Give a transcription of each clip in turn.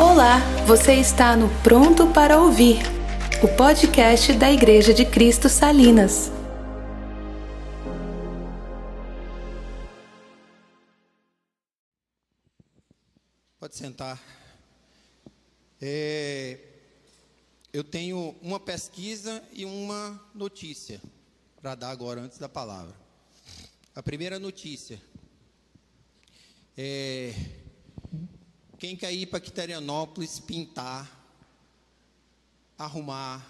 Olá, você está no Pronto para Ouvir, o podcast da Igreja de Cristo Salinas. Pode sentar. É, eu tenho uma pesquisa e uma notícia para dar agora antes da palavra. A primeira notícia é quem quer ir para Quiterianópolis pintar, arrumar,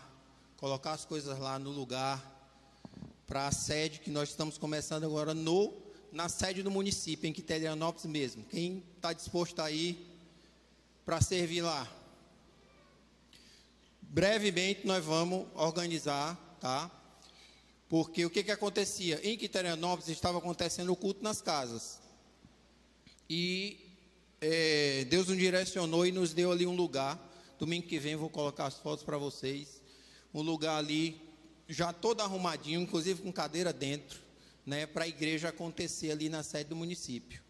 colocar as coisas lá no lugar para a sede que nós estamos começando agora no na sede do município em Quiterianópolis mesmo. Quem está disposto a ir para servir lá? Brevemente nós vamos organizar, tá? Porque o que, que acontecia? Em Quiterianópolis estava acontecendo o culto nas casas. E é, Deus nos direcionou e nos deu ali um lugar. Domingo que vem vou colocar as fotos para vocês. Um lugar ali já todo arrumadinho, inclusive com cadeira dentro, né, para a igreja acontecer ali na sede do município.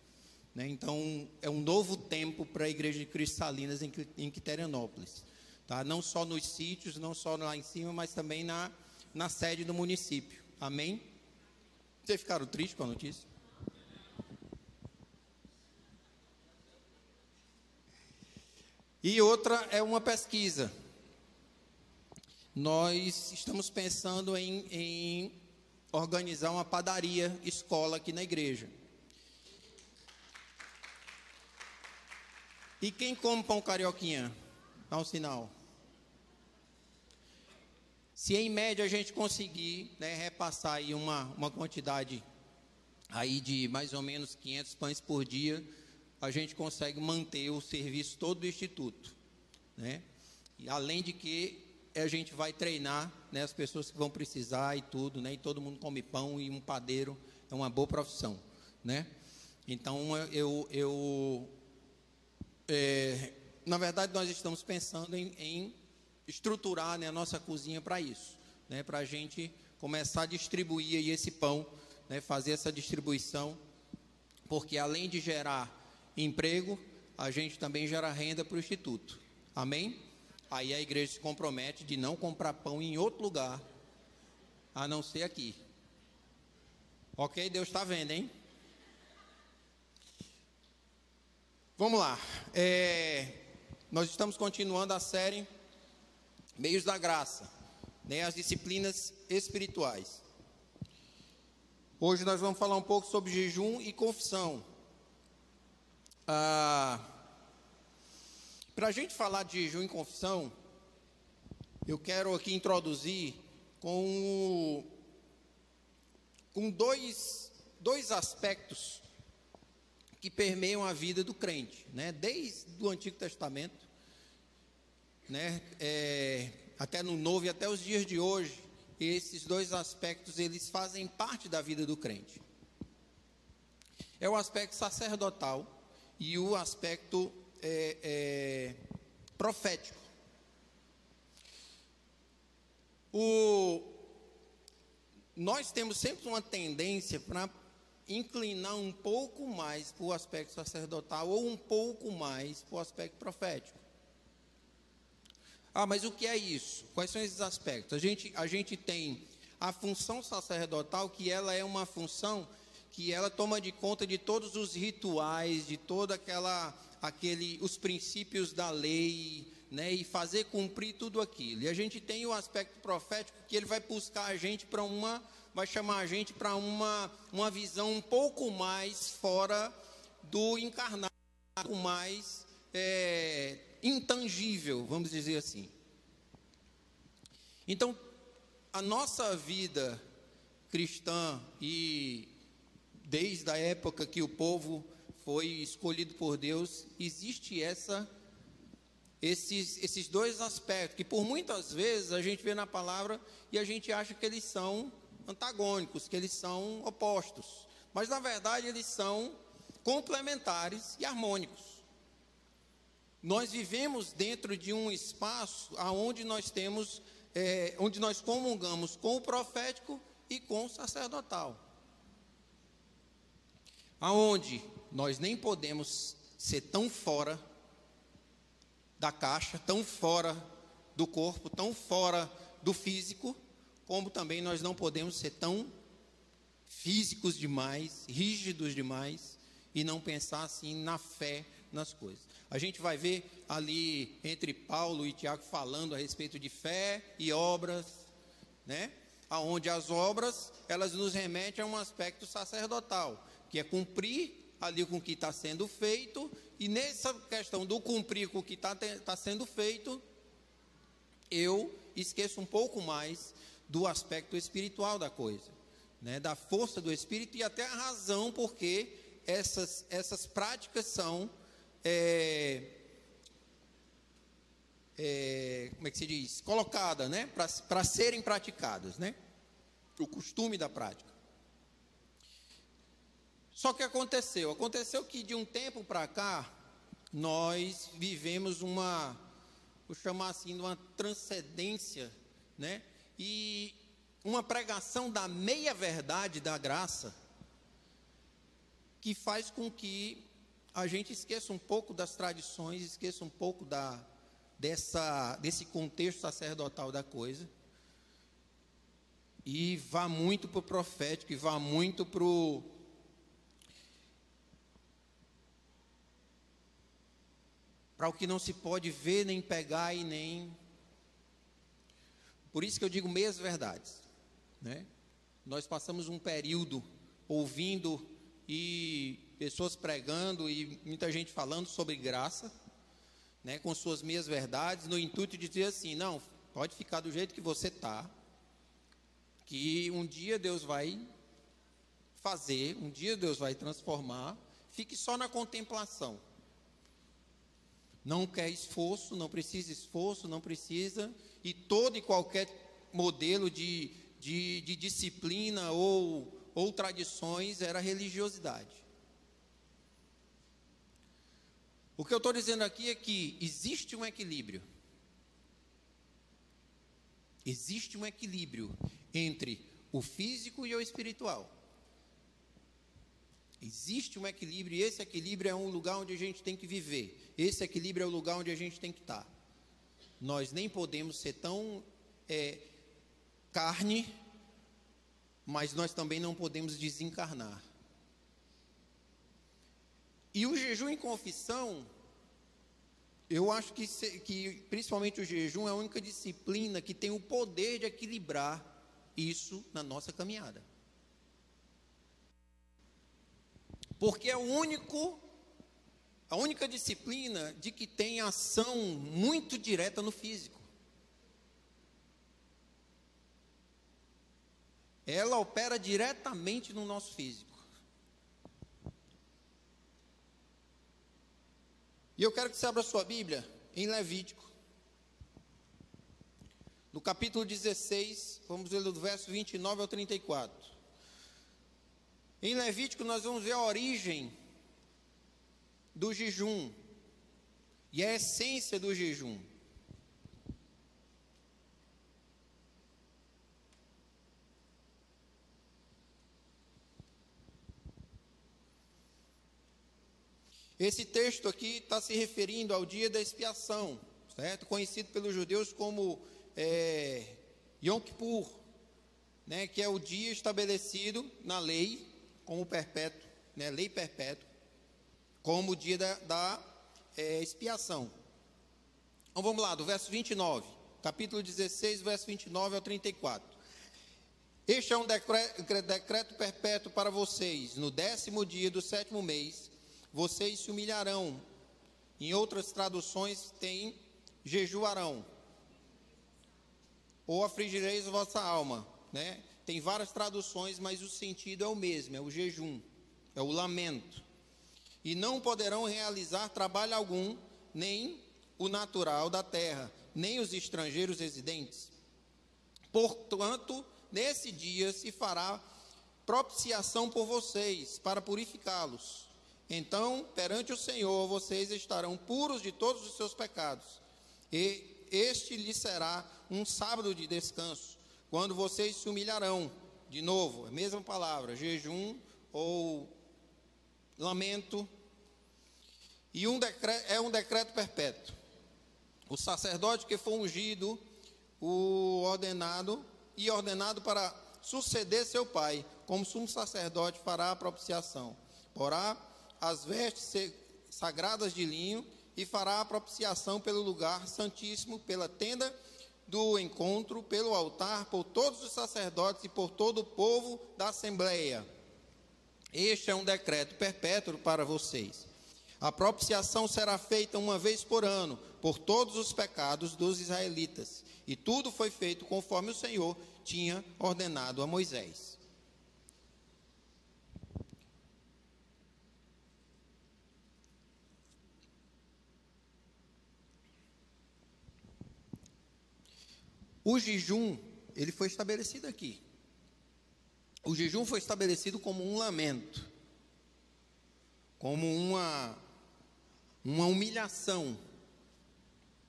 Né? Então, é um novo tempo para a igreja de Cristo Salinas em, em Quiterianópolis. Tá? Não só nos sítios, não só lá em cima, mas também na, na sede do município. Amém? Vocês ficaram tristes com a notícia? E outra é uma pesquisa. Nós estamos pensando em, em organizar uma padaria escola aqui na igreja. E quem come pão carioquinha? Dá um sinal. Se em média a gente conseguir né, repassar aí uma, uma quantidade aí de mais ou menos 500 pães por dia, a gente consegue manter o serviço todo do Instituto. Né? E além de que a gente vai treinar né, as pessoas que vão precisar e tudo, né? E todo mundo come pão e um padeiro é uma boa profissão, né? Então eu, eu é, na verdade nós estamos pensando em, em estruturar né, a nossa cozinha para isso, né? Para a gente começar a distribuir esse pão, né? Fazer essa distribuição, porque além de gerar emprego, a gente também gera renda para o Instituto. Amém? Aí a igreja se compromete de não comprar pão em outro lugar, a não ser aqui. Ok? Deus está vendo, hein? Vamos lá. É, nós estamos continuando a série Meios da Graça, né, as disciplinas espirituais. Hoje nós vamos falar um pouco sobre jejum e confissão. Ah, Para a gente falar de jejum e confissão, eu quero aqui introduzir com, com dois, dois aspectos que permeiam a vida do crente, né? desde o Antigo Testamento, né? É, até no Novo e até os dias de hoje, esses dois aspectos eles fazem parte da vida do crente. É o aspecto sacerdotal e o aspecto é, é, profético. O, nós temos sempre uma tendência para inclinar um pouco mais para o aspecto sacerdotal ou um pouco mais para o aspecto profético. Ah, mas o que é isso? Quais são esses aspectos? A gente, a gente tem a função sacerdotal, que ela é uma função que ela toma de conta de todos os rituais, de toda aquela aquele os princípios da lei, né, e fazer cumprir tudo aquilo. E a gente tem o aspecto profético que ele vai buscar a gente para uma vai chamar a gente para uma uma visão um pouco mais fora do encarnado, mais é, intangível, vamos dizer assim. Então, a nossa vida cristã e desde a época que o povo foi escolhido por Deus, existe essa esses, esses dois aspectos que por muitas vezes a gente vê na palavra e a gente acha que eles são antagônicos, que eles são opostos, mas na verdade eles são complementares e harmônicos. Nós vivemos dentro de um espaço aonde nós temos, é, onde nós comungamos com o profético e com o sacerdotal aonde nós nem podemos ser tão fora da caixa, tão fora do corpo, tão fora do físico, como também nós não podemos ser tão físicos demais, rígidos demais e não pensar assim na fé nas coisas. A gente vai ver ali entre Paulo e Tiago falando a respeito de fé e obras, né? Aonde as obras elas nos remetem a um aspecto sacerdotal, que é cumprir ali com o que está sendo feito, e nessa questão do cumprir com o que está tá sendo feito, eu esqueço um pouco mais do aspecto espiritual da coisa, né? da força do espírito e até a razão porque essas, essas práticas são. É, é, como é que se diz? Colocadas, né? Para serem praticadas, né? O costume da prática. Só que aconteceu? Aconteceu que de um tempo para cá, nós vivemos uma, vou chamar assim, uma transcendência, né? E uma pregação da meia-verdade da graça, que faz com que a gente esqueça um pouco das tradições, esqueça um pouco da, dessa, desse contexto sacerdotal da coisa, e vá muito para o profético, e vá muito para o para o que não se pode ver, nem pegar e nem. Por isso que eu digo meias verdades. Né? Nós passamos um período ouvindo e pessoas pregando e muita gente falando sobre graça, né, com suas meias verdades, no intuito de dizer assim: não, pode ficar do jeito que você está, que um dia Deus vai fazer, um dia Deus vai transformar, fique só na contemplação. Não quer esforço, não precisa esforço, não precisa, e todo e qualquer modelo de, de, de disciplina ou, ou tradições era religiosidade. O que eu estou dizendo aqui é que existe um equilíbrio. Existe um equilíbrio entre o físico e o espiritual. Existe um equilíbrio e esse equilíbrio é um lugar onde a gente tem que viver. Esse equilíbrio é o lugar onde a gente tem que estar. Nós nem podemos ser tão é, carne, mas nós também não podemos desencarnar. E o jejum em confissão, eu acho que, que principalmente o jejum é a única disciplina que tem o poder de equilibrar isso na nossa caminhada. Porque é o único, a única disciplina de que tem ação muito direta no físico. Ela opera diretamente no nosso físico. E eu quero que você abra sua Bíblia em Levítico. No capítulo 16, vamos ler do verso 29 ao 34. Em Levítico, nós vamos ver a origem do jejum e a essência do jejum. Esse texto aqui está se referindo ao dia da expiação, certo? Conhecido pelos judeus como é, Yom Kippur, né? que é o dia estabelecido na lei como perpétuo, né, lei perpétua, como dia da, da é, expiação. Então vamos lá, do verso 29, capítulo 16, verso 29 ao 34. Este é um decreto, decreto perpétuo para vocês. No décimo dia do sétimo mês, vocês se humilharão. Em outras traduções tem jejuarão. Ou afligireis vossa alma, né? Tem várias traduções, mas o sentido é o mesmo: é o jejum, é o lamento. E não poderão realizar trabalho algum, nem o natural da terra, nem os estrangeiros residentes. Portanto, nesse dia se fará propiciação por vocês, para purificá-los. Então, perante o Senhor, vocês estarão puros de todos os seus pecados. E este lhes será um sábado de descanso quando vocês se humilharão, de novo, a mesma palavra, jejum ou lamento, e um decreto, é um decreto perpétuo. o sacerdote que foi ungido, o ordenado e ordenado para suceder seu pai, como sumo sacerdote fará a propiciação. Porá as vestes sagradas de linho e fará a propiciação pelo lugar santíssimo, pela tenda do encontro, pelo altar, por todos os sacerdotes e por todo o povo da assembleia. Este é um decreto perpétuo para vocês. A propiciação será feita uma vez por ano por todos os pecados dos israelitas. E tudo foi feito conforme o Senhor tinha ordenado a Moisés. O jejum, ele foi estabelecido aqui. O jejum foi estabelecido como um lamento, como uma, uma humilhação.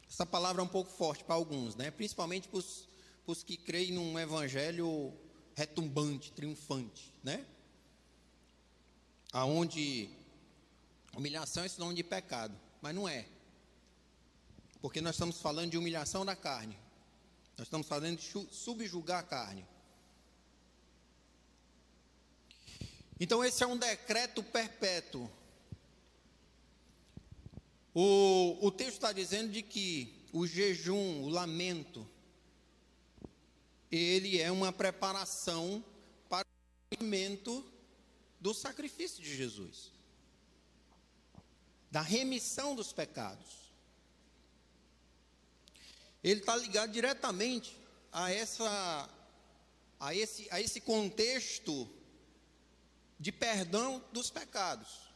Essa palavra é um pouco forte para alguns, né? principalmente para os que creem num evangelho retumbante, triunfante, né? Aonde humilhação é sinônimo de pecado, mas não é. Porque nós estamos falando de humilhação da carne. Nós estamos falando de subjugar a carne. Então, esse é um decreto perpétuo. O, o texto está dizendo de que o jejum, o lamento, ele é uma preparação para o cumprimento do sacrifício de Jesus, da remissão dos pecados ele está ligado diretamente a essa a esse, a esse contexto de perdão dos pecados.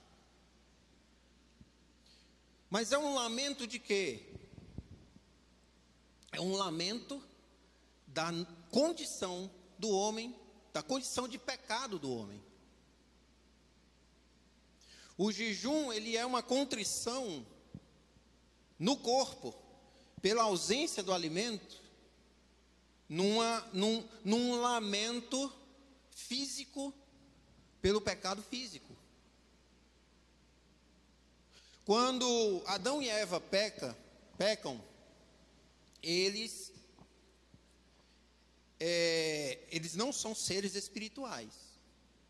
Mas é um lamento de quê? É um lamento da condição do homem, da condição de pecado do homem. O jejum, ele é uma contrição no corpo pela ausência do alimento, numa, num, num lamento físico pelo pecado físico. Quando Adão e Eva peca, pecam, eles é, eles não são seres espirituais,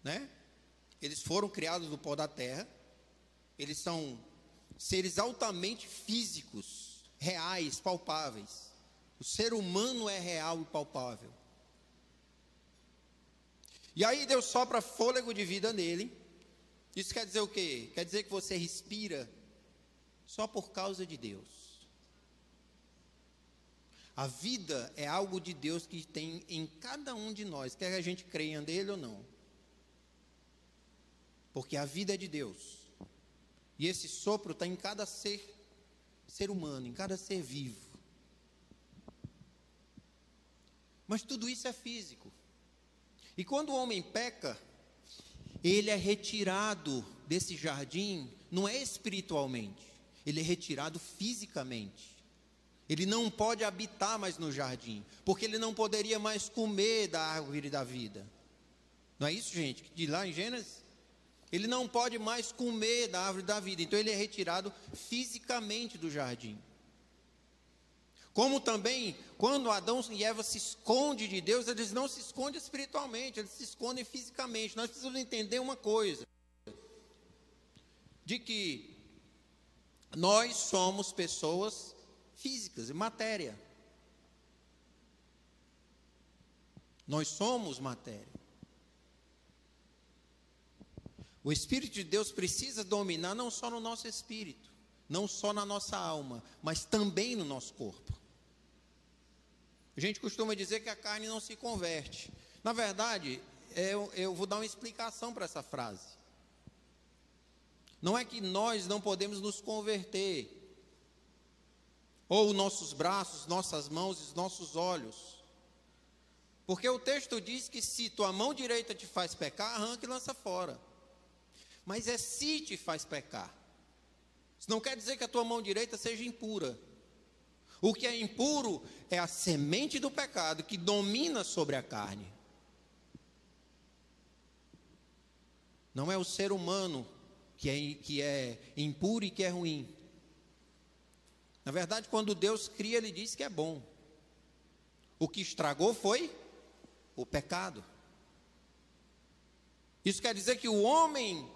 né? Eles foram criados do pó da terra, eles são seres altamente físicos, reais, palpáveis. O ser humano é real e palpável. E aí Deus sopra fôlego de vida nele. Isso quer dizer o quê? Quer dizer que você respira só por causa de Deus. A vida é algo de Deus que tem em cada um de nós, quer a gente creia nele ou não. Porque a vida é de Deus. E esse sopro está em cada ser ser humano, em cada ser vivo. Mas tudo isso é físico. E quando o homem peca, ele é retirado desse jardim, não é espiritualmente, ele é retirado fisicamente. Ele não pode habitar mais no jardim, porque ele não poderia mais comer da árvore da vida. Não é isso, gente? De lá em Gênesis? Ele não pode mais comer da árvore da vida, então ele é retirado fisicamente do jardim. Como também, quando Adão e Eva se escondem de Deus, eles não se escondem espiritualmente, eles se escondem fisicamente. Nós precisamos entender uma coisa: de que nós somos pessoas físicas e matéria. Nós somos matéria. O Espírito de Deus precisa dominar não só no nosso espírito, não só na nossa alma, mas também no nosso corpo. A gente costuma dizer que a carne não se converte. Na verdade, eu, eu vou dar uma explicação para essa frase. Não é que nós não podemos nos converter, ou nossos braços, nossas mãos e nossos olhos. Porque o texto diz que se tua mão direita te faz pecar, arranca e lança fora mas é se te faz pecar. Isso não quer dizer que a tua mão direita seja impura. O que é impuro é a semente do pecado que domina sobre a carne. Não é o ser humano que é, que é impuro e que é ruim. Na verdade, quando Deus cria, ele diz que é bom. O que estragou foi o pecado. Isso quer dizer que o homem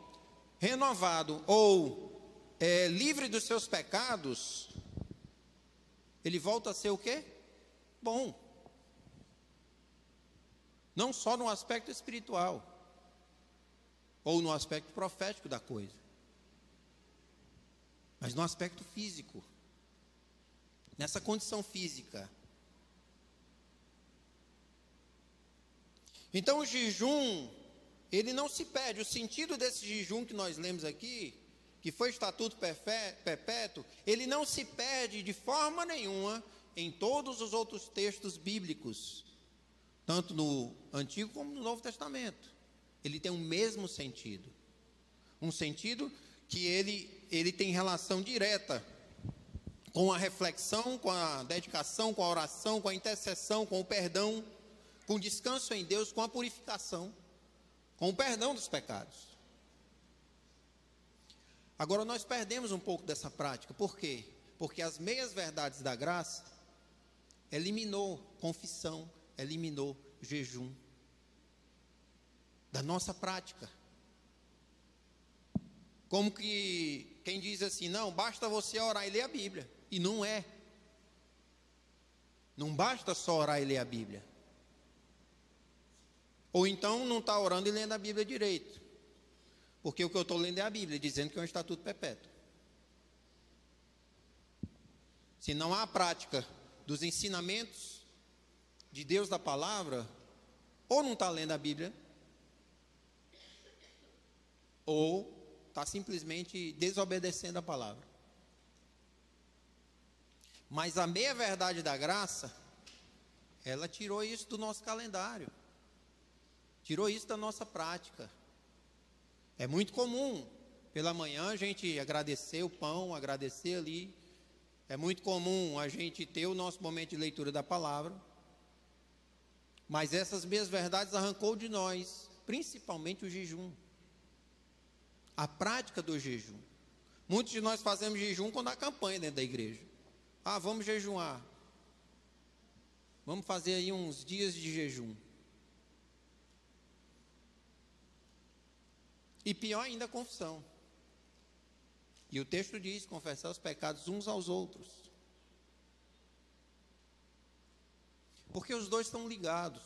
renovado ou é, livre dos seus pecados, ele volta a ser o quê? Bom. Não só no aspecto espiritual, ou no aspecto profético da coisa, mas no aspecto físico. Nessa condição física. Então o jejum ele não se perde. O sentido desse jejum que nós lemos aqui, que foi estatuto perpétuo, ele não se perde de forma nenhuma em todos os outros textos bíblicos, tanto no Antigo como no Novo Testamento. Ele tem o mesmo sentido. Um sentido que ele, ele tem relação direta com a reflexão, com a dedicação, com a oração, com a intercessão, com o perdão, com o descanso em Deus, com a purificação com o perdão dos pecados. Agora nós perdemos um pouco dessa prática, por quê? Porque as meias verdades da graça eliminou confissão, eliminou jejum da nossa prática. Como que quem diz assim, não, basta você orar e ler a Bíblia. E não é. Não basta só orar e ler a Bíblia. Ou então não está orando e lendo a Bíblia direito. Porque o que eu estou lendo é a Bíblia, dizendo que é um estatuto perpétuo. Se não há a prática dos ensinamentos de Deus da palavra, ou não está lendo a Bíblia, ou está simplesmente desobedecendo a palavra. Mas a meia verdade da graça, ela tirou isso do nosso calendário. Tirou isso da nossa prática. É muito comum pela manhã a gente agradecer o pão, agradecer ali. É muito comum a gente ter o nosso momento de leitura da palavra. Mas essas mesmas verdades arrancou de nós, principalmente o jejum. A prática do jejum. Muitos de nós fazemos jejum quando há campanha dentro da igreja. Ah, vamos jejuar. Vamos fazer aí uns dias de jejum. E pior ainda a confissão. E o texto diz: confessar os pecados uns aos outros. Porque os dois estão ligados.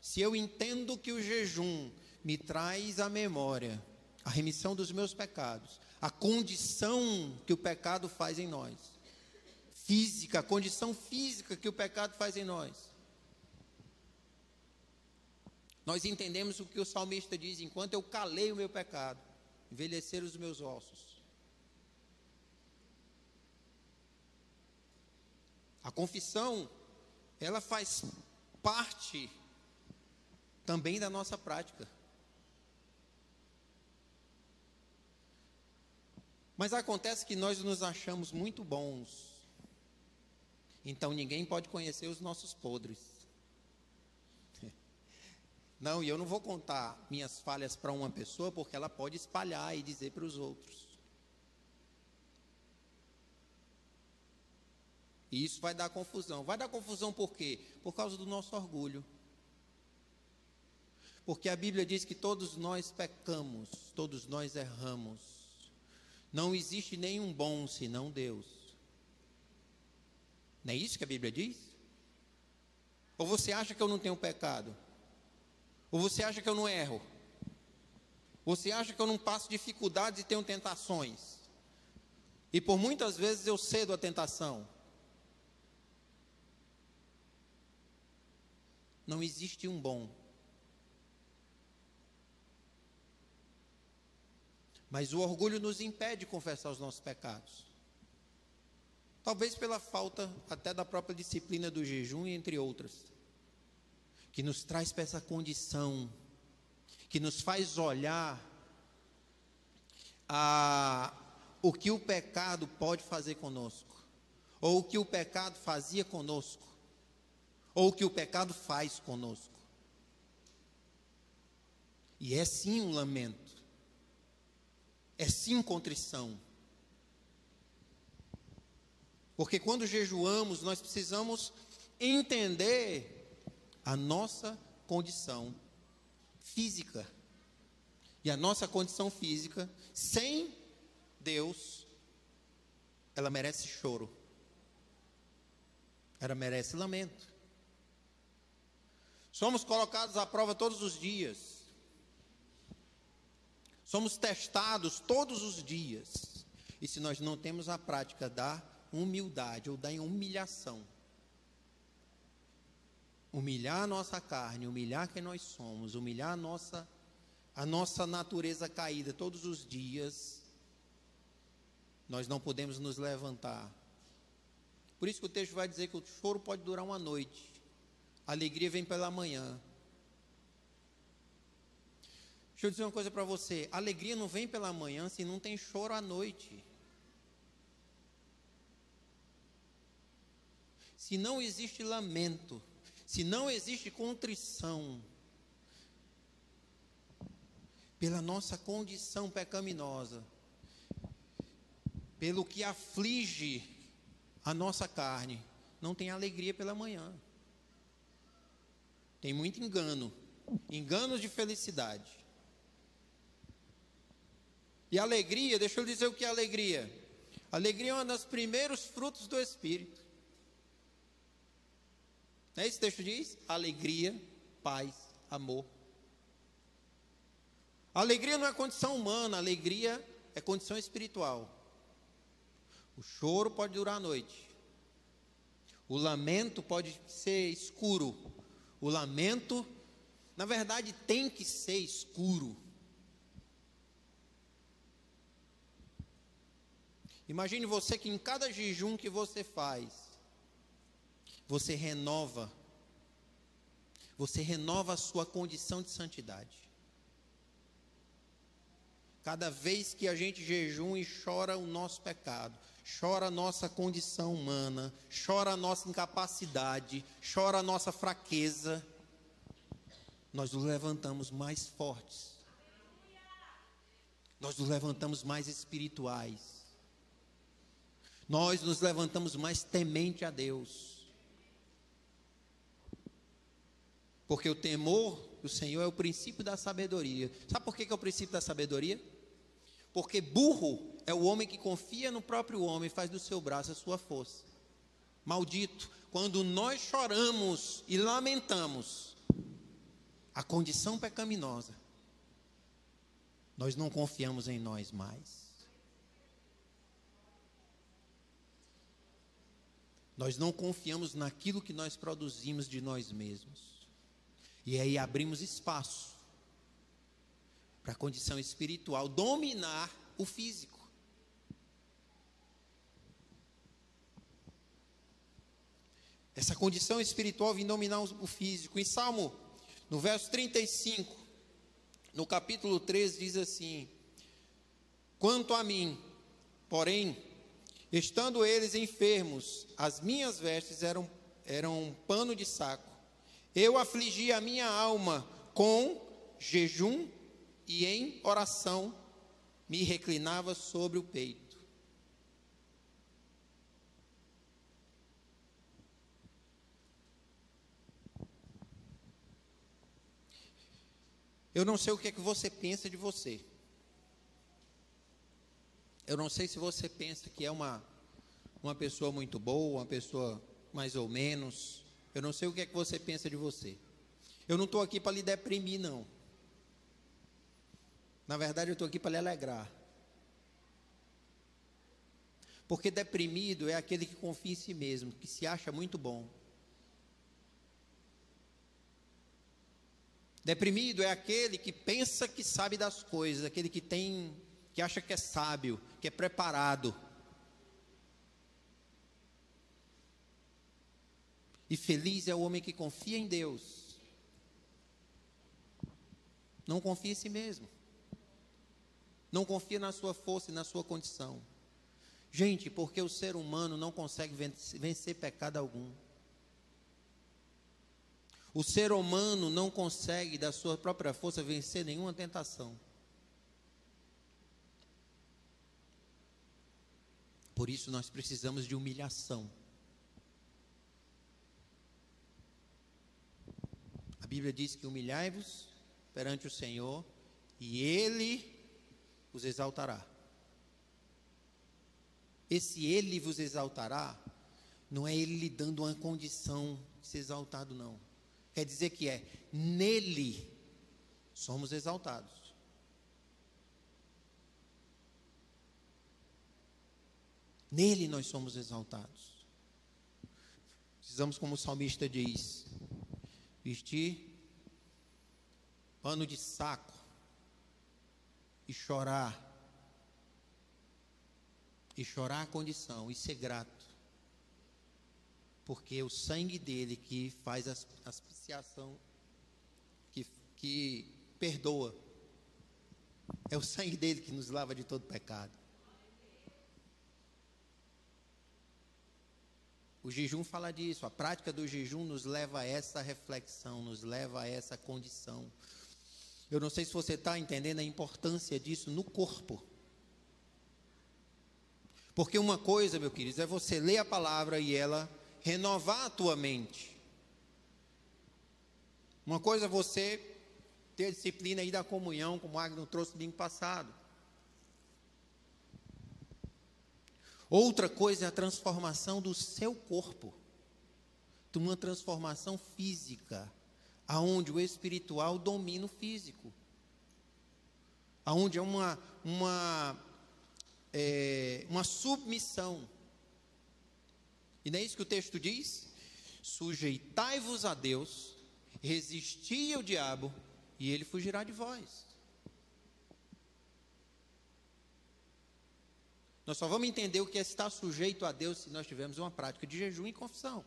Se eu entendo que o jejum me traz à memória a remissão dos meus pecados, a condição que o pecado faz em nós, física, a condição física que o pecado faz em nós, nós entendemos o que o salmista diz: enquanto eu calei o meu pecado, envelheceram os meus ossos. A confissão, ela faz parte também da nossa prática. Mas acontece que nós nos achamos muito bons. Então ninguém pode conhecer os nossos podres. Não, e eu não vou contar minhas falhas para uma pessoa, porque ela pode espalhar e dizer para os outros. E isso vai dar confusão. Vai dar confusão por quê? Por causa do nosso orgulho. Porque a Bíblia diz que todos nós pecamos, todos nós erramos. Não existe nenhum bom senão Deus. Não é isso que a Bíblia diz? Ou você acha que eu não tenho pecado? Ou você acha que eu não erro? Você acha que eu não passo dificuldades e tenho tentações? E por muitas vezes eu cedo à tentação. Não existe um bom. Mas o orgulho nos impede de confessar os nossos pecados. Talvez pela falta até da própria disciplina do jejum, entre outras que nos traz para essa condição, que nos faz olhar a, o que o pecado pode fazer conosco, ou o que o pecado fazia conosco, ou o que o pecado faz conosco. E é sim um lamento, é sim contrição. Porque quando jejuamos, nós precisamos entender a nossa condição física. E a nossa condição física, sem Deus, ela merece choro. Ela merece lamento. Somos colocados à prova todos os dias. Somos testados todos os dias. E se nós não temos a prática da humildade ou da humilhação, humilhar a nossa carne, humilhar quem nós somos, humilhar a nossa a nossa natureza caída todos os dias, nós não podemos nos levantar. Por isso que o texto vai dizer que o choro pode durar uma noite, a alegria vem pela manhã. Deixa eu dizer uma coisa para você: a alegria não vem pela manhã se não tem choro à noite. Se não existe lamento, se não existe contrição, pela nossa condição pecaminosa, pelo que aflige a nossa carne, não tem alegria pela manhã. Tem muito engano, enganos de felicidade. E alegria, deixa eu dizer o que é alegria. Alegria é um dos primeiros frutos do Espírito. Não é esse texto diz? Alegria, paz, amor. Alegria não é condição humana, alegria é condição espiritual. O choro pode durar a noite. O lamento pode ser escuro. O lamento, na verdade, tem que ser escuro. Imagine você que em cada jejum que você faz, você renova, você renova a sua condição de santidade. Cada vez que a gente jejum e chora o nosso pecado, chora a nossa condição humana, chora a nossa incapacidade, chora a nossa fraqueza, nós nos levantamos mais fortes. Nós nos levantamos mais espirituais. Nós nos levantamos mais temente a Deus. Porque o temor do Senhor é o princípio da sabedoria. Sabe por que é o princípio da sabedoria? Porque burro é o homem que confia no próprio homem e faz do seu braço a sua força. Maldito, quando nós choramos e lamentamos a condição pecaminosa, nós não confiamos em nós mais. Nós não confiamos naquilo que nós produzimos de nós mesmos. E aí abrimos espaço para a condição espiritual dominar o físico. Essa condição espiritual vem dominar o físico. Em Salmo, no verso 35, no capítulo 13, diz assim: Quanto a mim, porém, estando eles enfermos, as minhas vestes eram, eram um pano de saco. Eu afligi a minha alma com jejum e em oração me reclinava sobre o peito. Eu não sei o que é que você pensa de você. Eu não sei se você pensa que é uma, uma pessoa muito boa, uma pessoa mais ou menos. Eu não sei o que é que você pensa de você. Eu não estou aqui para lhe deprimir, não. Na verdade, eu estou aqui para lhe alegrar. Porque deprimido é aquele que confia em si mesmo, que se acha muito bom. Deprimido é aquele que pensa que sabe das coisas, aquele que tem, que acha que é sábio, que é preparado. E feliz é o homem que confia em Deus. Não confia em si mesmo não confia na sua força e na sua condição. Gente, porque o ser humano não consegue vencer pecado algum. O ser humano não consegue, da sua própria força, vencer nenhuma tentação. Por isso nós precisamos de humilhação. Bíblia diz que humilhai-vos perante o Senhor e Ele os exaltará. Esse Ele vos exaltará, não é Ele lhe dando uma condição de ser exaltado, não. Quer dizer que é nele somos exaltados. Nele nós somos exaltados. Precisamos, como o salmista diz, vestir pano de saco e chorar. E chorar a condição e ser grato. Porque é o sangue dele que faz a aspiciação, que, que perdoa. É o sangue dele que nos lava de todo pecado. O jejum fala disso, a prática do jejum nos leva a essa reflexão, nos leva a essa condição. Eu não sei se você está entendendo a importância disso no corpo. Porque uma coisa, meu querido, é você ler a palavra e ela renovar a tua mente. Uma coisa é você ter a disciplina aí da comunhão, como o Agno trouxe domingo passado. Outra coisa é a transformação do seu corpo, uma transformação física, aonde o espiritual domina o físico, aonde é uma uma é, uma submissão. E não é isso que o texto diz? Sujeitai-vos a Deus, resisti ao diabo, e ele fugirá de vós. Nós só vamos entender o que é estar sujeito a Deus se nós tivermos uma prática de jejum e confissão.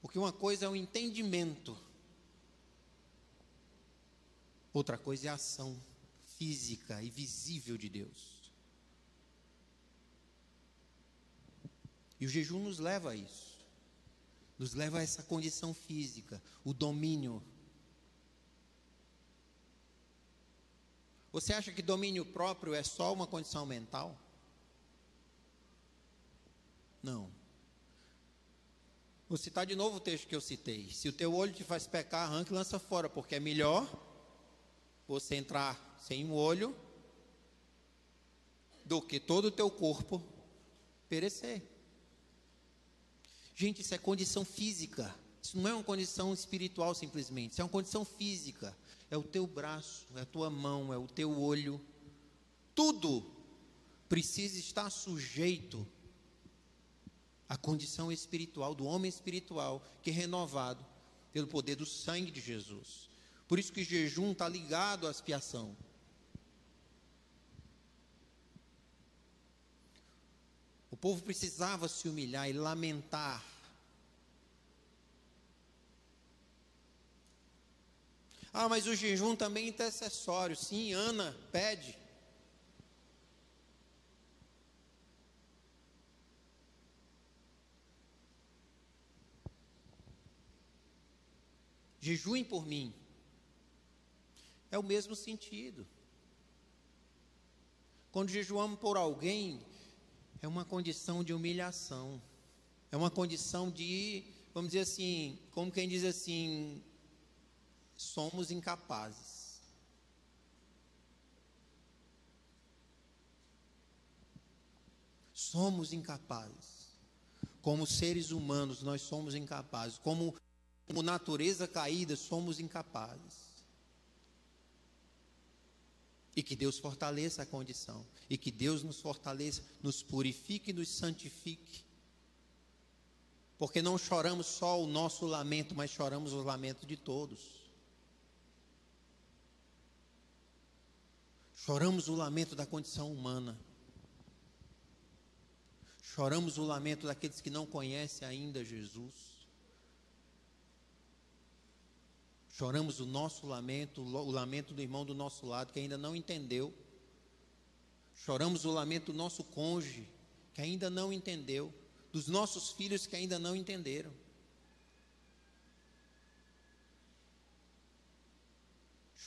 Porque uma coisa é o entendimento, outra coisa é a ação física e visível de Deus. E o jejum nos leva a isso, nos leva a essa condição física, o domínio Você acha que domínio próprio é só uma condição mental? Não. Vou citar de novo o texto que eu citei. Se o teu olho te faz pecar, arranque e lança fora, porque é melhor você entrar sem um olho do que todo o teu corpo perecer. Gente, isso é condição física. Isso não é uma condição espiritual simplesmente. Isso é uma condição física é o teu braço, é a tua mão, é o teu olho. Tudo precisa estar sujeito à condição espiritual do homem espiritual que é renovado pelo poder do sangue de Jesus. Por isso que jejum está ligado à expiação. O povo precisava se humilhar e lamentar Ah, mas o jejum também é intercessório. Sim, Ana pede. Jejuem por mim. É o mesmo sentido. Quando jejuamos por alguém, é uma condição de humilhação. É uma condição de, vamos dizer assim, como quem diz assim, somos incapazes. Somos incapazes. Como seres humanos, nós somos incapazes. Como, como natureza caída, somos incapazes. E que Deus fortaleça a condição. E que Deus nos fortaleça, nos purifique e nos santifique. Porque não choramos só o nosso lamento, mas choramos o lamento de todos. Choramos o lamento da condição humana. Choramos o lamento daqueles que não conhecem ainda Jesus. Choramos o nosso lamento, o lamento do irmão do nosso lado que ainda não entendeu. Choramos o lamento do nosso cônjuge que ainda não entendeu, dos nossos filhos que ainda não entenderam.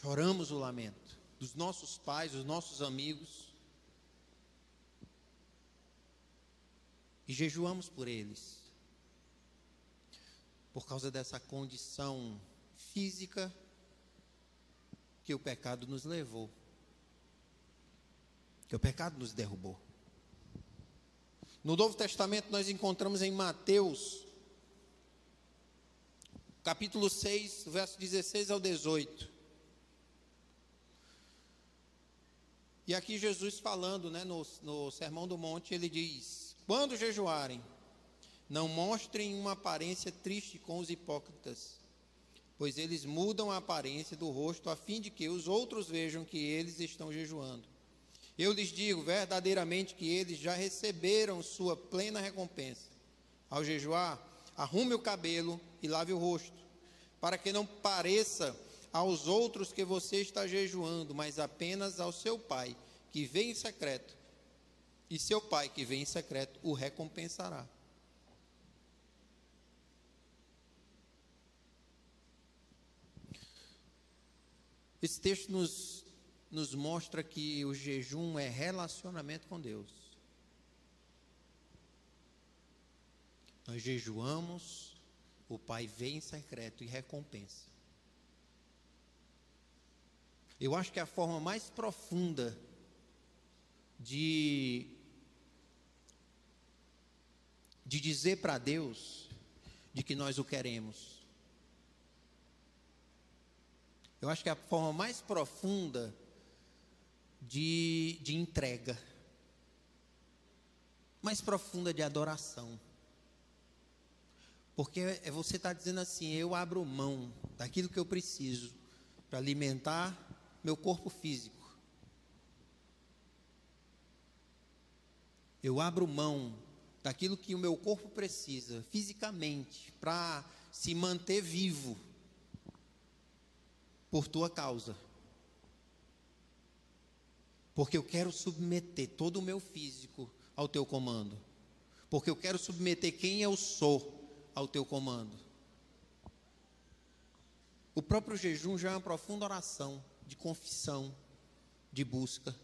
choramos o lamento dos nossos pais, dos nossos amigos, e jejuamos por eles, por causa dessa condição física que o pecado nos levou, que o pecado nos derrubou. No Novo Testamento nós encontramos em Mateus, capítulo 6, verso 16 ao 18. E aqui Jesus falando, né, no, no Sermão do Monte, ele diz: Quando jejuarem, não mostrem uma aparência triste com os hipócritas, pois eles mudam a aparência do rosto a fim de que os outros vejam que eles estão jejuando. Eu lhes digo verdadeiramente que eles já receberam sua plena recompensa. Ao jejuar, arrume o cabelo e lave o rosto, para que não pareça aos outros que você está jejuando, mas apenas ao seu pai, que vem em secreto. E seu pai, que vem em secreto, o recompensará. Esse texto nos nos mostra que o jejum é relacionamento com Deus. Nós jejuamos, o Pai vem em secreto e recompensa. Eu acho que a forma mais profunda de de dizer para Deus de que nós o queremos. Eu acho que a forma mais profunda de, de entrega, mais profunda de adoração. Porque é você está dizendo assim: eu abro mão daquilo que eu preciso para alimentar meu corpo físico. Eu abro mão daquilo que o meu corpo precisa fisicamente para se manter vivo por tua causa. Porque eu quero submeter todo o meu físico ao teu comando. Porque eu quero submeter quem eu sou ao teu comando. O próprio jejum já é uma profunda oração de confissão, de busca.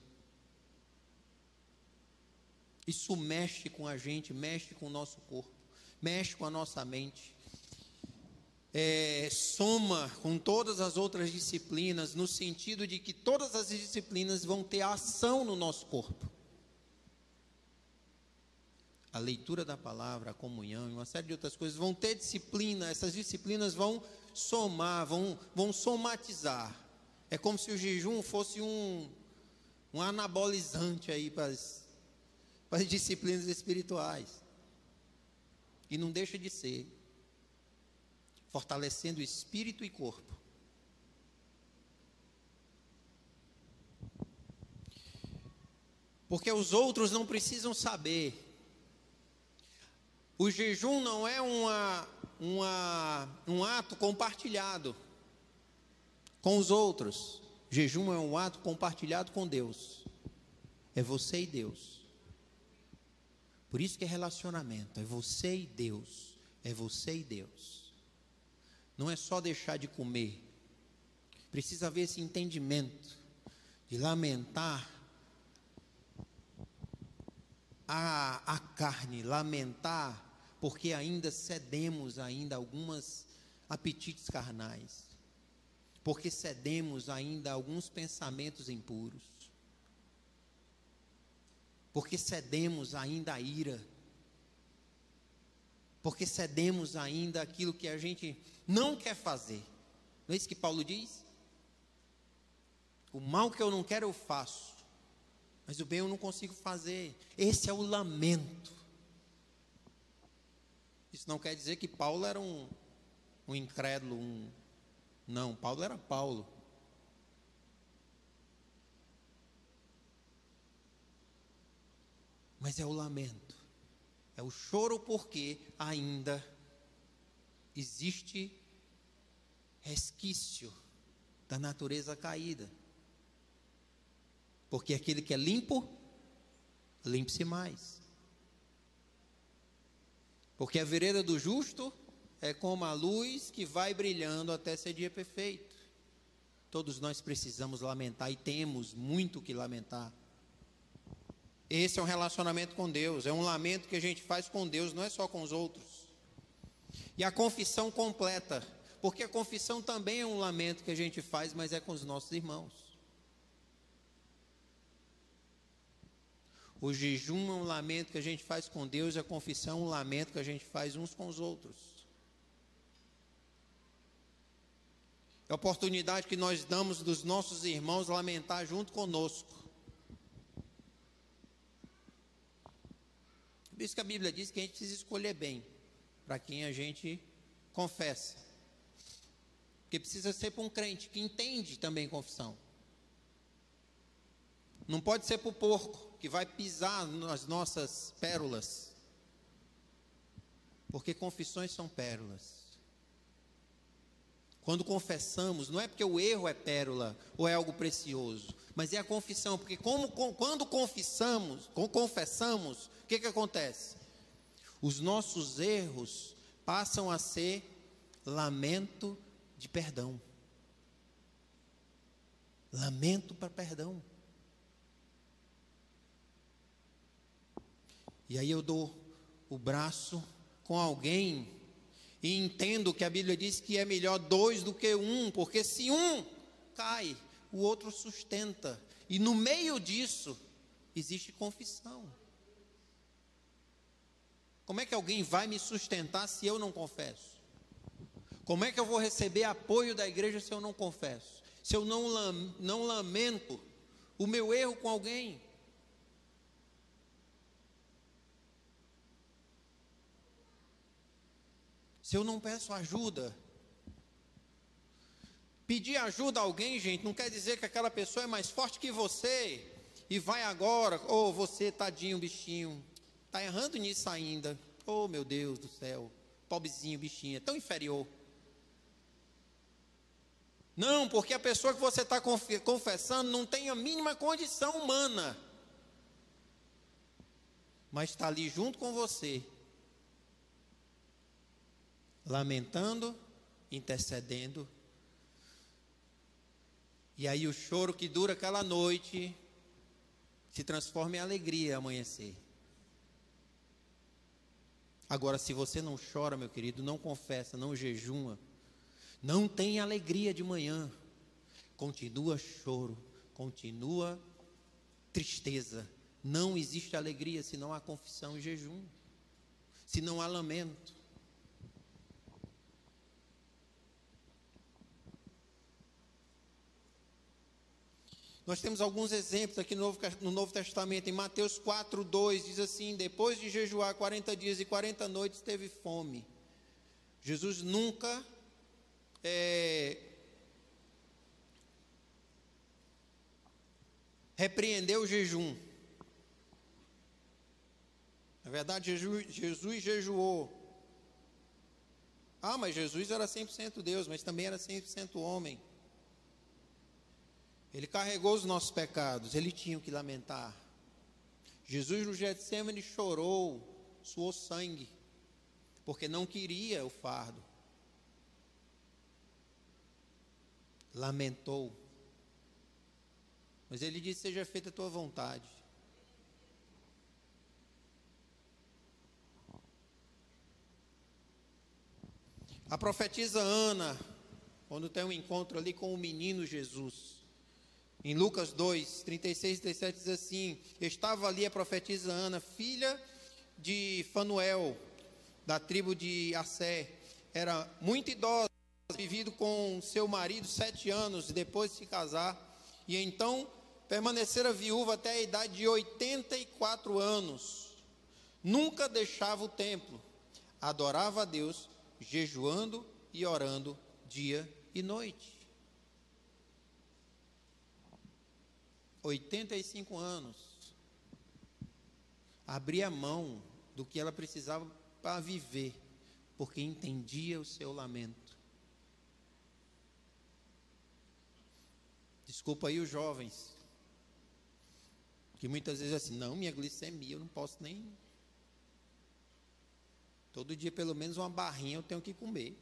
Isso mexe com a gente, mexe com o nosso corpo, mexe com a nossa mente é, soma com todas as outras disciplinas, no sentido de que todas as disciplinas vão ter ação no nosso corpo. A leitura da palavra, a comunhão e uma série de outras coisas vão ter disciplina, essas disciplinas vão somar, vão, vão somatizar. É como se o jejum fosse um, um anabolizante aí para as, para as disciplinas espirituais. E não deixa de ser fortalecendo espírito e corpo. Porque os outros não precisam saber. O jejum não é uma, uma, um ato compartilhado com os outros. Jejum é um ato compartilhado com Deus. É você e Deus. Por isso que é relacionamento. É você e Deus. É você e Deus. Não é só deixar de comer. Precisa haver esse entendimento de lamentar a, a carne, lamentar porque ainda cedemos ainda algumas apetites carnais. Porque cedemos ainda alguns pensamentos impuros. Porque cedemos ainda a ira. Porque cedemos ainda aquilo que a gente não quer fazer. Não é isso que Paulo diz? O mal que eu não quero eu faço, mas o bem eu não consigo fazer. Esse é o lamento. Isso não quer dizer que Paulo era um, um incrédulo, um. Não, Paulo era Paulo. Mas é o lamento. É o choro porque ainda existe resquício da natureza caída. Porque aquele que é limpo, limpe-se mais. Porque a vereda do justo é como a luz que vai brilhando até ser dia perfeito. Todos nós precisamos lamentar e temos muito que lamentar. Esse é um relacionamento com Deus, é um lamento que a gente faz com Deus, não é só com os outros. E a confissão completa, porque a confissão também é um lamento que a gente faz, mas é com os nossos irmãos. O jejum é um lamento que a gente faz com Deus, a confissão é um lamento que a gente faz uns com os outros. É a oportunidade que nós damos dos nossos irmãos lamentar junto conosco. Por isso que a Bíblia diz que a gente precisa escolher bem para quem a gente confessa. Porque precisa ser para um crente que entende também confissão. Não pode ser para o porco que vai pisar nas nossas pérolas. Porque confissões são pérolas. Quando confessamos, não é porque o erro é pérola ou é algo precioso, mas é a confissão, porque como, quando confessamos, confessamos, o que, que acontece? Os nossos erros passam a ser lamento de perdão. Lamento para perdão. E aí eu dou o braço com alguém e entendo que a Bíblia diz que é melhor dois do que um, porque se um cai, o outro sustenta. E no meio disso existe confissão. Como é que alguém vai me sustentar se eu não confesso? Como é que eu vou receber apoio da igreja se eu não confesso? Se eu não, não lamento o meu erro com alguém? Se eu não peço ajuda, pedir ajuda a alguém, gente, não quer dizer que aquela pessoa é mais forte que você e vai agora, ou oh, você, tadinho, bichinho, está errando nisso ainda. Oh, meu Deus do céu, pobrezinho, bichinho, é tão inferior. Não, porque a pessoa que você está confessando não tem a mínima condição humana, mas está ali junto com você, lamentando, intercedendo. E aí o choro que dura aquela noite se transforma em alegria amanhecer. Agora, se você não chora, meu querido, não confessa, não jejuma, não tem alegria de manhã, continua choro, continua tristeza. Não existe alegria se não há confissão e jejum, se não há lamento. Nós temos alguns exemplos aqui no Novo, no Novo Testamento. Em Mateus 4, 2 diz assim: Depois de jejuar 40 dias e 40 noites, teve fome. Jesus nunca é, repreendeu o jejum. Na verdade, Jesus, Jesus jejuou. Ah, mas Jesus era 100% Deus, mas também era 100% homem. Ele carregou os nossos pecados, ele tinha que lamentar. Jesus no Getsemane chorou, suou sangue, porque não queria o fardo. Lamentou. Mas ele disse: Seja feita a tua vontade. A profetisa Ana, quando tem um encontro ali com o menino Jesus, em Lucas 2, 36 e 37 diz assim: Estava ali a profetisa Ana, filha de Fanuel, da tribo de Assé. Era muito idosa, vivido com seu marido sete anos depois de se casar. E então permanecera viúva até a idade de 84 anos. Nunca deixava o templo. Adorava a Deus, jejuando e orando dia e noite. 85 anos, abria mão do que ela precisava para viver, porque entendia o seu lamento. Desculpa aí os jovens, que muitas vezes é assim, não, minha glicemia, eu não posso nem. Todo dia, pelo menos uma barrinha eu tenho que comer.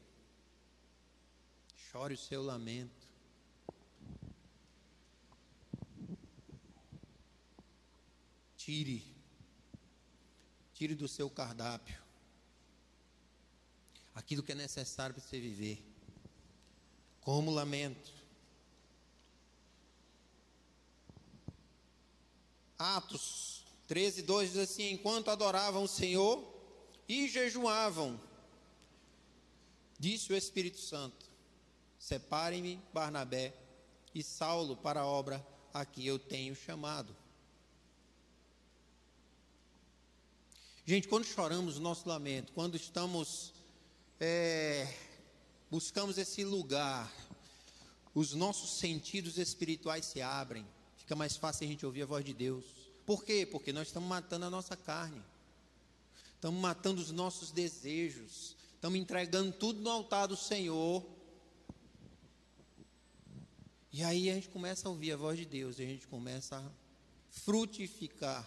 Chore o seu lamento. Tire. Tire do seu cardápio aquilo que é necessário para você viver. Como lamento. Atos 13, 2 diz assim: Enquanto adoravam o Senhor e jejuavam, disse o Espírito Santo: Separem-me Barnabé e Saulo para a obra a que eu tenho chamado. Gente, quando choramos o nosso lamento, quando estamos, é, buscamos esse lugar, os nossos sentidos espirituais se abrem, fica mais fácil a gente ouvir a voz de Deus. Por quê? Porque nós estamos matando a nossa carne, estamos matando os nossos desejos, estamos entregando tudo no altar do Senhor. E aí a gente começa a ouvir a voz de Deus, e a gente começa a frutificar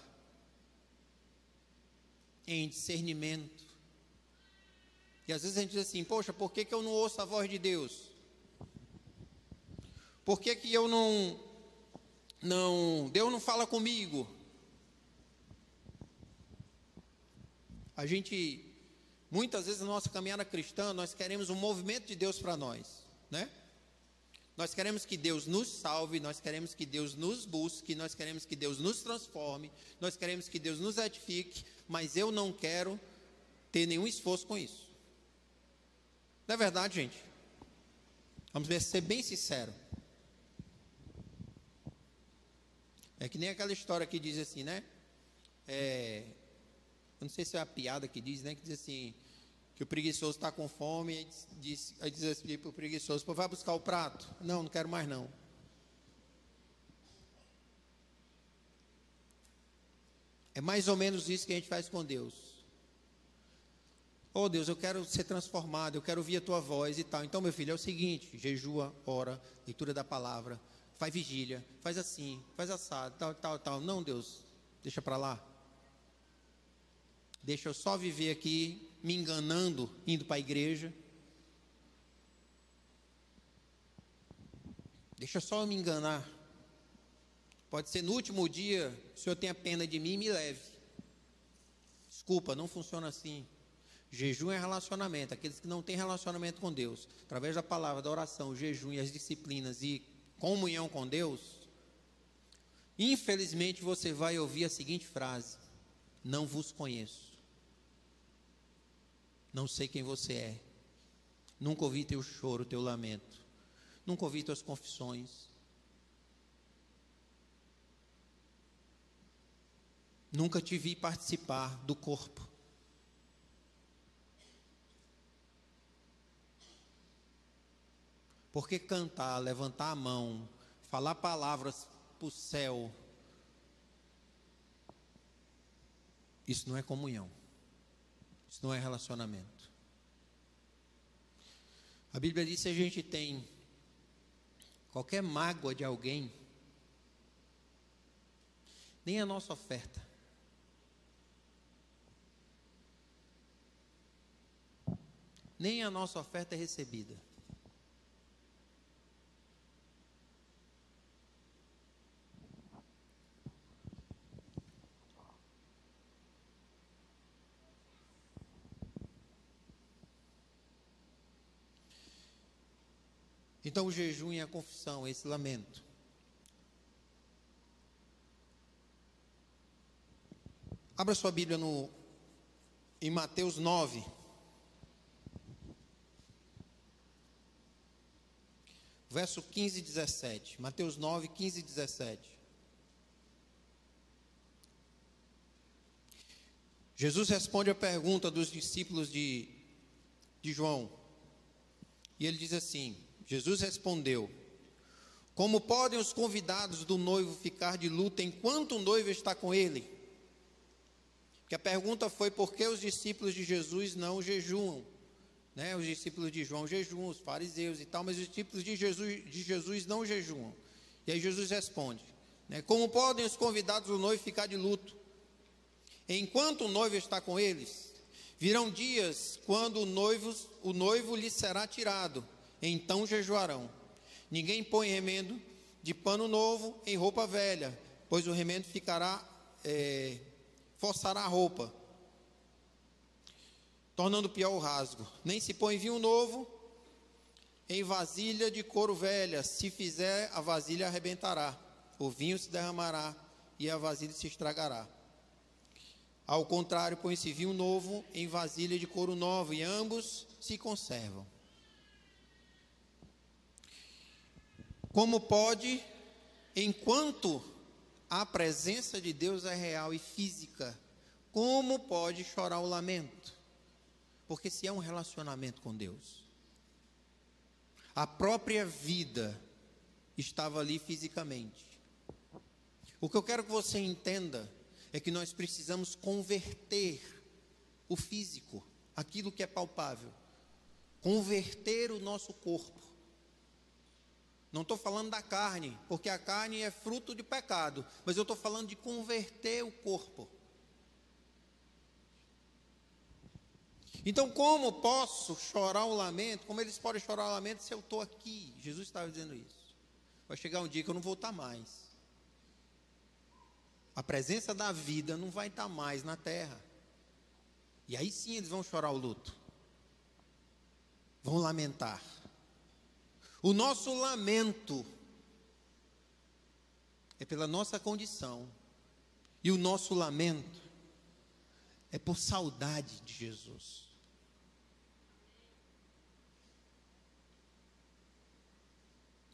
em discernimento. E às vezes a gente diz assim: Poxa, por que, que eu não ouço a voz de Deus? Por que, que eu não, não. Deus não fala comigo? A gente, muitas vezes na nossa caminhada cristã, nós queremos um movimento de Deus para nós, né? Nós queremos que Deus nos salve, nós queremos que Deus nos busque, nós queremos que Deus nos transforme, nós queremos que Deus nos edifique, mas eu não quero ter nenhum esforço com isso. Não é verdade, gente? Vamos ser bem sinceros. É que nem aquela história que diz assim, né? É, eu não sei se é a piada que diz, né? Que diz assim, que o preguiçoso está com fome, e diz, aí diz assim para o preguiçoso, vai buscar o prato. Não, não quero mais não. É mais ou menos isso que a gente faz com Deus. Oh Deus, eu quero ser transformado, eu quero ouvir a tua voz e tal. Então, meu filho, é o seguinte: jejua, ora, leitura da palavra, faz vigília, faz assim, faz assado, tal, tal, tal. Não, Deus, deixa para lá. Deixa eu só viver aqui, me enganando, indo para a igreja. Deixa só eu me enganar. Pode ser no último dia, o Senhor tenha pena de mim e me leve. Desculpa, não funciona assim. Jejum é relacionamento. Aqueles que não têm relacionamento com Deus, através da palavra, da oração, o jejum e as disciplinas e comunhão com Deus, infelizmente você vai ouvir a seguinte frase: Não vos conheço. Não sei quem você é. Nunca ouvi teu choro, teu lamento. Nunca ouvi tuas confissões. Nunca te vi participar do corpo. Porque cantar, levantar a mão, falar palavras para o céu, isso não é comunhão, isso não é relacionamento. A Bíblia diz que se a gente tem qualquer mágoa de alguém, nem a nossa oferta nem a nossa oferta é recebida. Então o jejum e a confissão, esse lamento. Abra sua Bíblia no, em Mateus 9. Verso 15 e 17. Mateus 9, 15 e 17. Jesus responde a pergunta dos discípulos de, de João. E ele diz assim: Jesus respondeu: Como podem os convidados do noivo ficar de luta enquanto o noivo está com ele? Porque a pergunta foi por que os discípulos de Jesus não jejuam? Né? Os discípulos de João jejuam, os fariseus e tal, mas os discípulos de Jesus, de Jesus não jejuam. E aí Jesus responde: né? Como podem os convidados do noivo ficar de luto? Enquanto o noivo está com eles, virão dias quando o noivo, o noivo lhe será tirado, então jejuarão. Ninguém põe remendo de pano novo em roupa velha, pois o remendo ficará é, forçará a roupa, tornando pior o rasgo. Nem se põe vinho novo em vasilha de couro velha, se fizer, a vasilha arrebentará, o vinho se derramará e a vasilha se estragará. Ao contrário, põe-se vinho novo em vasilha de couro novo, e ambos se conservam. Como pode, enquanto a presença de Deus é real e física, como pode chorar o lamento? Porque se é um relacionamento com Deus, a própria vida estava ali fisicamente. O que eu quero que você entenda é que nós precisamos converter o físico, aquilo que é palpável, converter o nosso corpo não estou falando da carne, porque a carne é fruto de pecado, mas eu estou falando de converter o corpo. Então, como posso chorar um lamento? Como eles podem chorar um lamento se eu estou aqui? Jesus estava dizendo isso. Vai chegar um dia que eu não vou estar mais. A presença da vida não vai estar mais na terra. E aí sim eles vão chorar o luto. Vão lamentar. O nosso lamento é pela nossa condição, e o nosso lamento é por saudade de Jesus.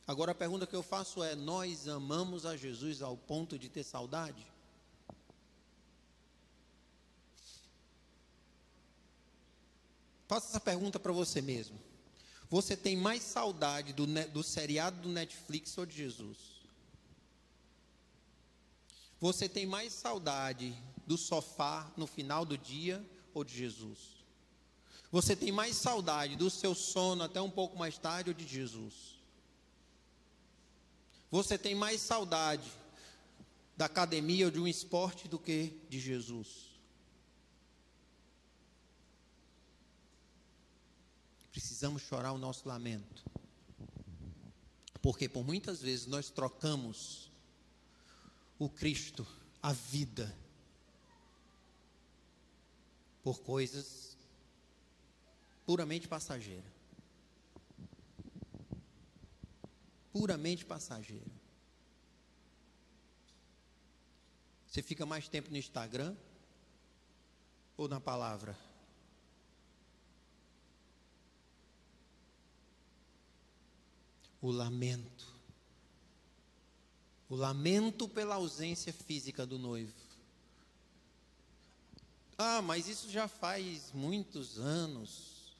Agora a pergunta que eu faço é: nós amamos a Jesus ao ponto de ter saudade? Faça essa pergunta para você mesmo. Você tem mais saudade do, do seriado do Netflix ou de Jesus? Você tem mais saudade do sofá no final do dia ou de Jesus? Você tem mais saudade do seu sono até um pouco mais tarde ou de Jesus? Você tem mais saudade da academia ou de um esporte do que de Jesus? precisamos chorar o nosso lamento. Porque por muitas vezes nós trocamos o Cristo, a vida, por coisas puramente passageiras. Puramente passageira. Você fica mais tempo no Instagram ou na palavra? o lamento. O lamento pela ausência física do noivo. Ah, mas isso já faz muitos anos.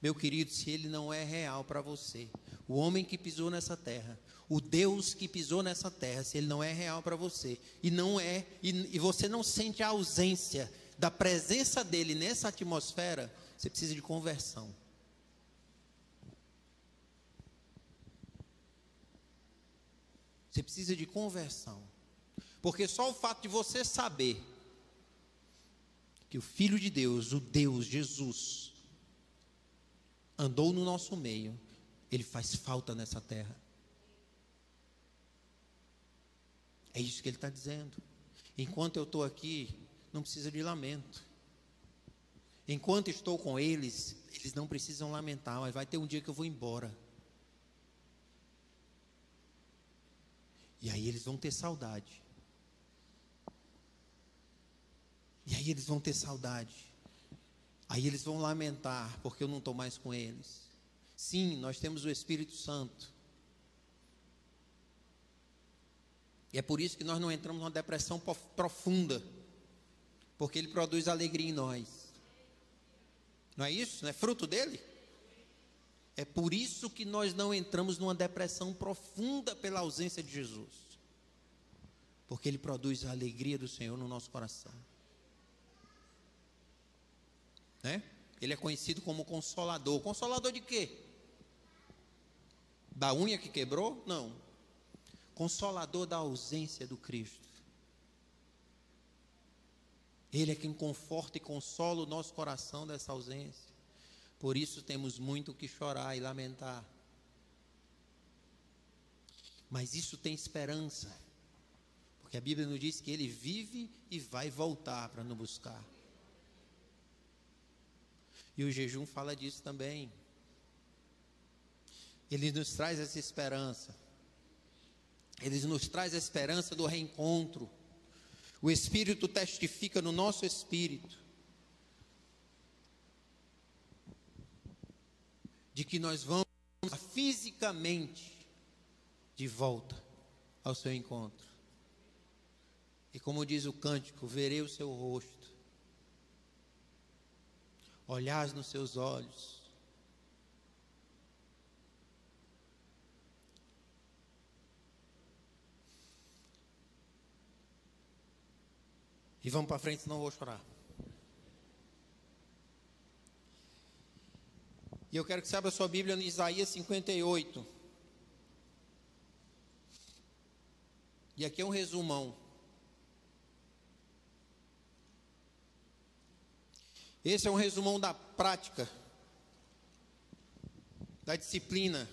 Meu querido, se ele não é real para você, o homem que pisou nessa terra, o Deus que pisou nessa terra, se ele não é real para você, e não é, e, e você não sente a ausência da presença dele nessa atmosfera, você precisa de conversão. Você precisa de conversão. Porque só o fato de você saber que o Filho de Deus, o Deus, Jesus, andou no nosso meio, ele faz falta nessa terra. É isso que ele está dizendo. Enquanto eu estou aqui, não precisa de lamento. Enquanto estou com eles, eles não precisam lamentar, mas vai ter um dia que eu vou embora. E aí eles vão ter saudade. E aí eles vão ter saudade. Aí eles vão lamentar porque eu não estou mais com eles. Sim, nós temos o Espírito Santo. E é por isso que nós não entramos numa depressão profunda. Porque ele produz alegria em nós. Não é isso? Não é fruto dele? É por isso que nós não entramos numa depressão profunda pela ausência de Jesus. Porque Ele produz a alegria do Senhor no nosso coração. Né? Ele é conhecido como consolador. Consolador de quê? Da unha que quebrou? Não. Consolador da ausência do Cristo. Ele é quem conforta e consola o nosso coração dessa ausência. Por isso temos muito que chorar e lamentar. Mas isso tem esperança. Porque a Bíblia nos diz que ele vive e vai voltar para nos buscar. E o jejum fala disso também. Ele nos traz essa esperança. Ele nos traz a esperança do reencontro. O Espírito testifica no nosso espírito de que nós vamos fisicamente de volta ao seu encontro. E como diz o cântico, verei o seu rosto, olhar nos seus olhos. E vamos para frente, senão eu vou chorar. E eu quero que você abra sua Bíblia no Isaías 58. E aqui é um resumão. Esse é um resumão da prática, da disciplina,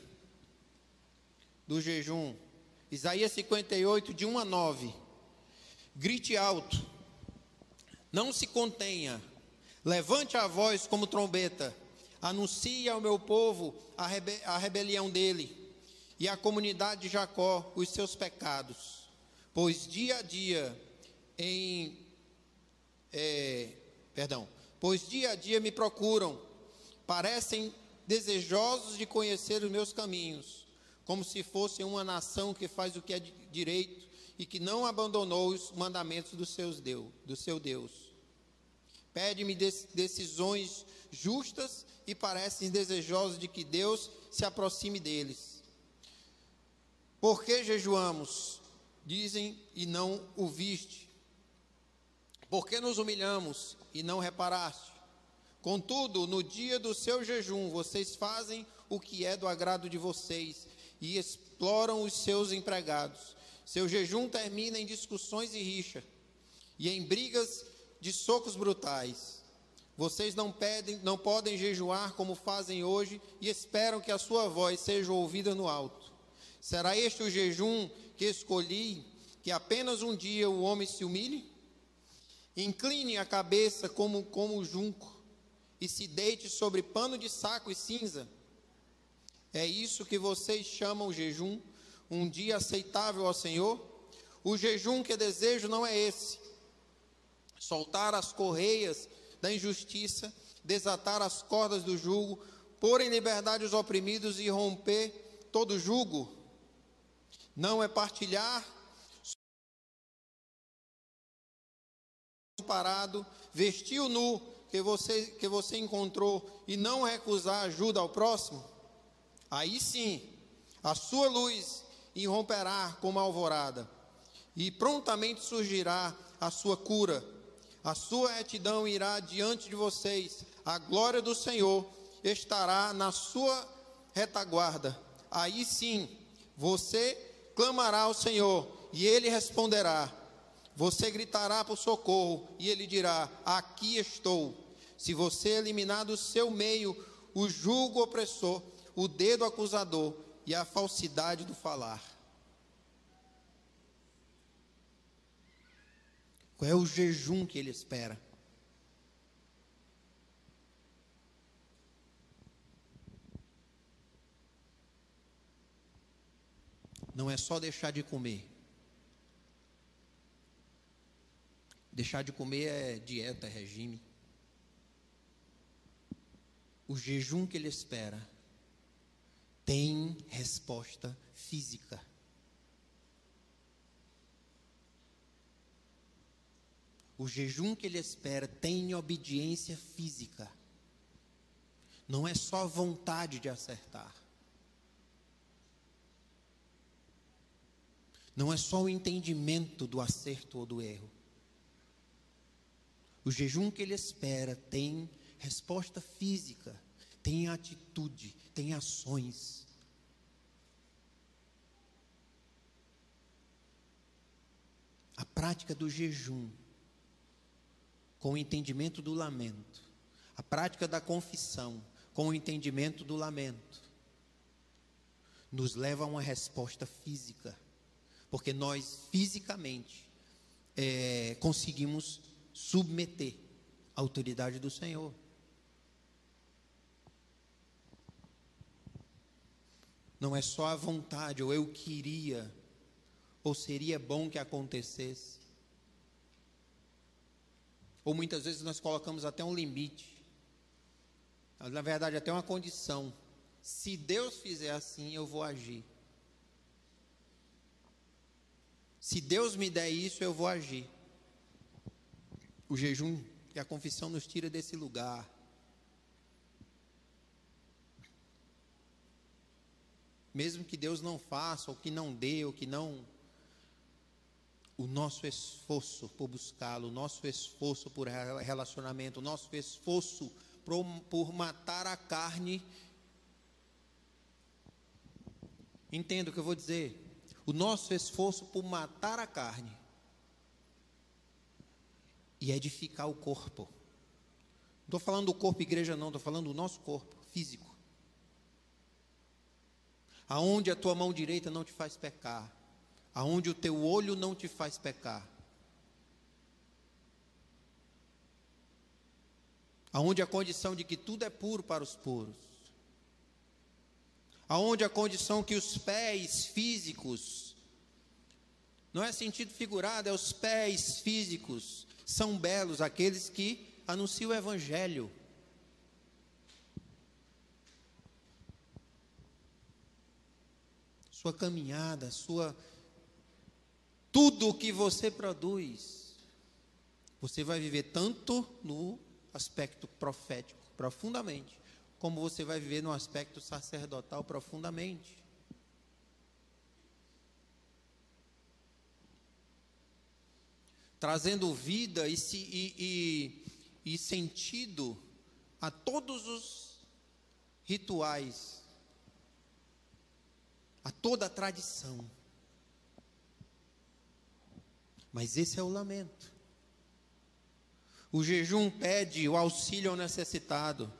do jejum. Isaías 58, de 1 a 9. Grite alto, não se contenha, levante a voz como trombeta. Anuncie ao meu povo a, rebe a rebelião dele e à comunidade de Jacó os seus pecados, pois dia a dia em é, perdão, pois dia a dia me procuram, parecem desejosos de conhecer os meus caminhos, como se fossem uma nação que faz o que é direito e que não abandonou os mandamentos do, seus Deus, do seu Deus. Pede-me decisões justas e parecem desejosos de que Deus se aproxime deles. Por que jejuamos? Dizem e não o viste. Por que nos humilhamos e não reparaste? Contudo, no dia do seu jejum, vocês fazem o que é do agrado de vocês e exploram os seus empregados. Seu jejum termina em discussões e rixa, e em brigas de socos brutais. Vocês não, pedem, não podem jejuar como fazem hoje e esperam que a sua voz seja ouvida no alto. Será este o jejum que escolhi, que apenas um dia o homem se humilhe? Incline a cabeça como, como junco e se deite sobre pano de saco e cinza. É isso que vocês chamam jejum, um dia aceitável ao Senhor? O jejum que desejo não é esse. Soltar as correias da injustiça, desatar as cordas do jugo, pôr em liberdade os oprimidos e romper todo jugo. Não é partilhar parado, vestir o nu que você, que você encontrou e não recusar ajuda ao próximo? Aí sim, a sua luz irromperá como a alvorada, e prontamente surgirá a sua cura a sua retidão irá diante de vocês, a glória do Senhor estará na sua retaguarda. Aí sim, você clamará ao Senhor e ele responderá. Você gritará por socorro e ele dirá: Aqui estou. Se você eliminar do seu meio o jugo opressor, o dedo acusador e a falsidade do falar. Qual é o jejum que ele espera? Não é só deixar de comer. Deixar de comer é dieta, é regime. O jejum que ele espera tem resposta física. O jejum que ele espera tem obediência física. Não é só vontade de acertar. Não é só o entendimento do acerto ou do erro. O jejum que ele espera tem resposta física, tem atitude, tem ações. A prática do jejum com o entendimento do lamento. A prática da confissão, com o entendimento do lamento, nos leva a uma resposta física, porque nós fisicamente é, conseguimos submeter a autoridade do Senhor. Não é só a vontade, ou eu queria, ou seria bom que acontecesse. Ou muitas vezes nós colocamos até um limite, na verdade, até uma condição. Se Deus fizer assim, eu vou agir. Se Deus me der isso, eu vou agir. O jejum e a confissão nos tira desse lugar. Mesmo que Deus não faça, ou que não dê, ou que não. O nosso esforço por buscá-lo, o nosso esforço por relacionamento, o nosso esforço por, matar a carne. Entenda o que eu vou dizer. O nosso esforço por matar a carne e edificar o corpo. Não estou falando do corpo igreja, não, estou falando do nosso corpo físico aonde a tua mão direita não te faz pecar, aonde o teu olho não te faz pecar, aonde a condição de que tudo é puro para os puros, aonde a condição que os pés físicos, não é sentido figurado, é os pés físicos, são belos aqueles que anunciam o Evangelho. Sua caminhada, sua tudo o que você produz, você vai viver tanto no aspecto profético, profundamente, como você vai viver no aspecto sacerdotal profundamente. Trazendo vida e, e, e, e sentido a todos os rituais a toda a tradição. Mas esse é o lamento. O jejum pede o auxílio ao necessitado.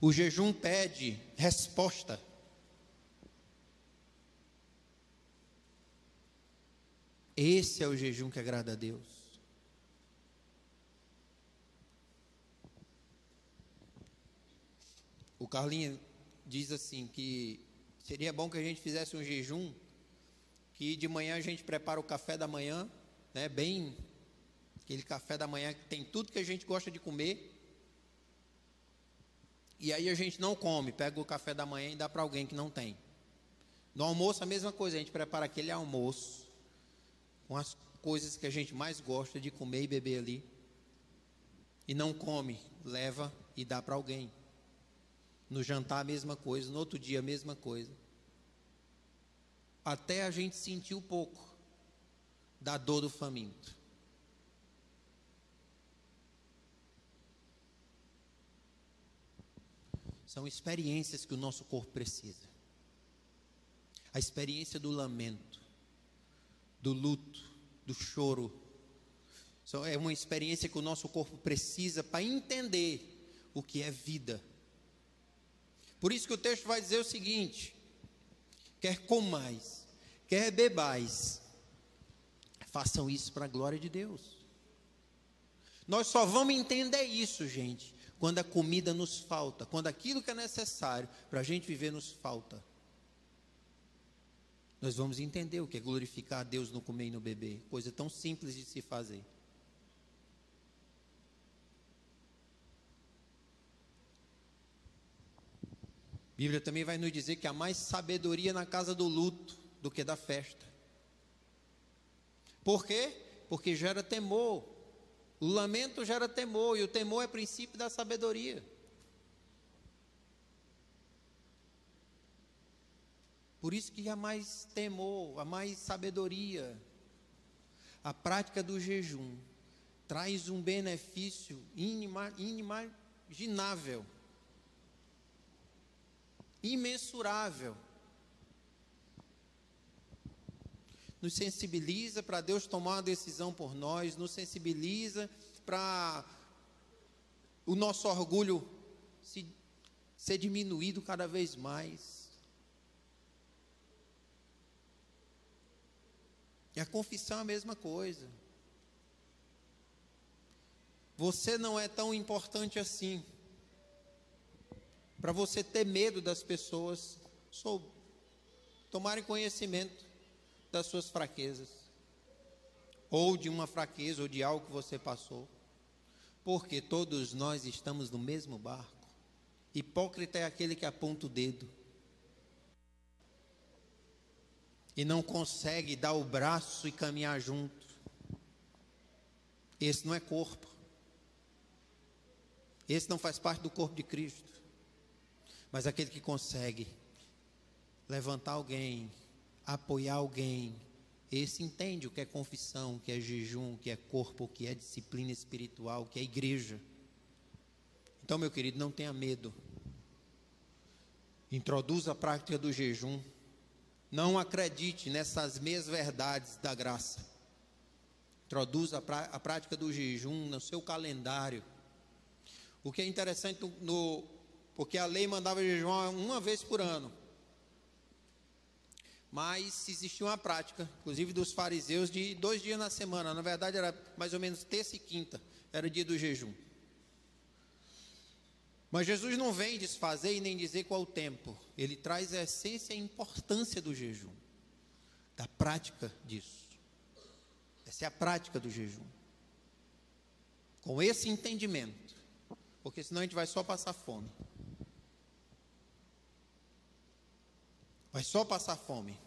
O jejum pede resposta. Esse é o jejum que agrada a Deus. O Carlinho diz assim que Seria bom que a gente fizesse um jejum, que de manhã a gente prepara o café da manhã, né, bem aquele café da manhã que tem tudo que a gente gosta de comer. E aí a gente não come, pega o café da manhã e dá para alguém que não tem. No almoço a mesma coisa, a gente prepara aquele almoço com as coisas que a gente mais gosta de comer e beber ali. E não come, leva e dá para alguém. No jantar a mesma coisa, no outro dia a mesma coisa. Até a gente sentir um pouco da dor do faminto. São experiências que o nosso corpo precisa. A experiência do lamento, do luto, do choro. É uma experiência que o nosso corpo precisa para entender o que é vida por isso que o texto vai dizer o seguinte: quer comais, quer bebais, façam isso para a glória de Deus. Nós só vamos entender isso, gente, quando a comida nos falta, quando aquilo que é necessário para a gente viver nos falta. Nós vamos entender o que é glorificar a Deus no comer e no beber, coisa tão simples de se fazer. Bíblia também vai nos dizer que há mais sabedoria na casa do luto do que da festa. Por quê? Porque gera temor. O lamento gera temor, e o temor é princípio da sabedoria. Por isso que há mais temor, há mais sabedoria. A prática do jejum traz um benefício inimaginável imensurável. Nos sensibiliza para Deus tomar uma decisão por nós, nos sensibiliza para o nosso orgulho se, ser diminuído cada vez mais. E a confissão é a mesma coisa. Você não é tão importante assim. Para você ter medo das pessoas sou, tomarem conhecimento das suas fraquezas. Ou de uma fraqueza ou de algo que você passou. Porque todos nós estamos no mesmo barco. Hipócrita é aquele que aponta o dedo e não consegue dar o braço e caminhar junto. Esse não é corpo. Esse não faz parte do corpo de Cristo. Mas aquele que consegue levantar alguém, apoiar alguém, esse entende o que é confissão, o que é jejum, o que é corpo, o que é disciplina espiritual, o que é igreja. Então, meu querido, não tenha medo. Introduza a prática do jejum. Não acredite nessas meias verdades da graça. Introduza a, prática do jejum no seu calendário. O que é interessante no, porque a lei mandava jejuar uma vez por ano. Mas existia uma prática, inclusive dos fariseus, de dois dias na semana. Na verdade, era mais ou menos terça e quinta, era o dia do jejum. Mas Jesus não vem desfazer e nem dizer qual o tempo. Ele traz a essência e a importância do jejum, da prática disso. Essa é a prática do jejum. Com esse entendimento, porque senão a gente vai só passar fome. Vai só passar fome.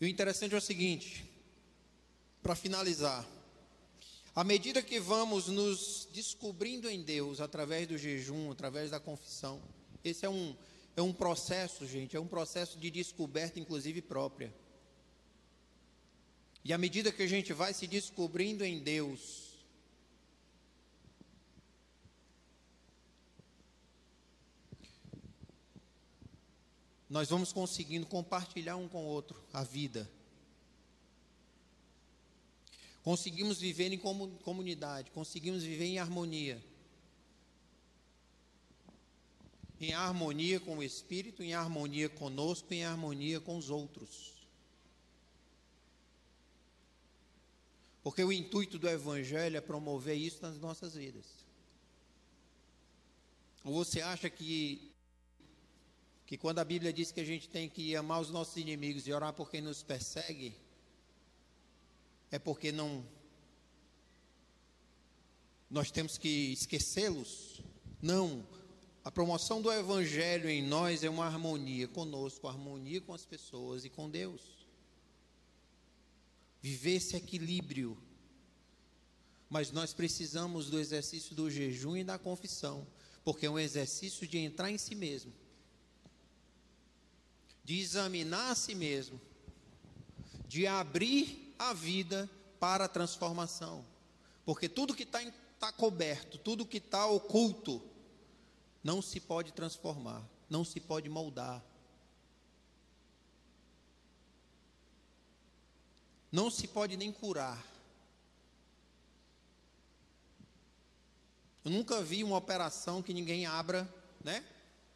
E o interessante é o seguinte, para finalizar, à medida que vamos nos descobrindo em Deus através do jejum, através da confissão, esse é um, é um processo, gente, é um processo de descoberta, inclusive própria. E à medida que a gente vai se descobrindo em Deus, nós vamos conseguindo compartilhar um com o outro a vida. Conseguimos viver em comunidade, conseguimos viver em harmonia. Em harmonia com o Espírito, em harmonia conosco, em harmonia com os outros. Porque o intuito do Evangelho é promover isso nas nossas vidas. Ou você acha que que quando a Bíblia diz que a gente tem que amar os nossos inimigos e orar por quem nos persegue, é porque não nós temos que esquecê-los? Não. A promoção do evangelho em nós é uma harmonia conosco, harmonia com as pessoas e com Deus. Viver esse equilíbrio. Mas nós precisamos do exercício do jejum e da confissão, porque é um exercício de entrar em si mesmo de examinar a si mesmo, de abrir a vida para a transformação. Porque tudo que está tá coberto, tudo que está oculto, não se pode transformar, não se pode moldar. Não se pode nem curar. Eu nunca vi uma operação que ninguém abra, né?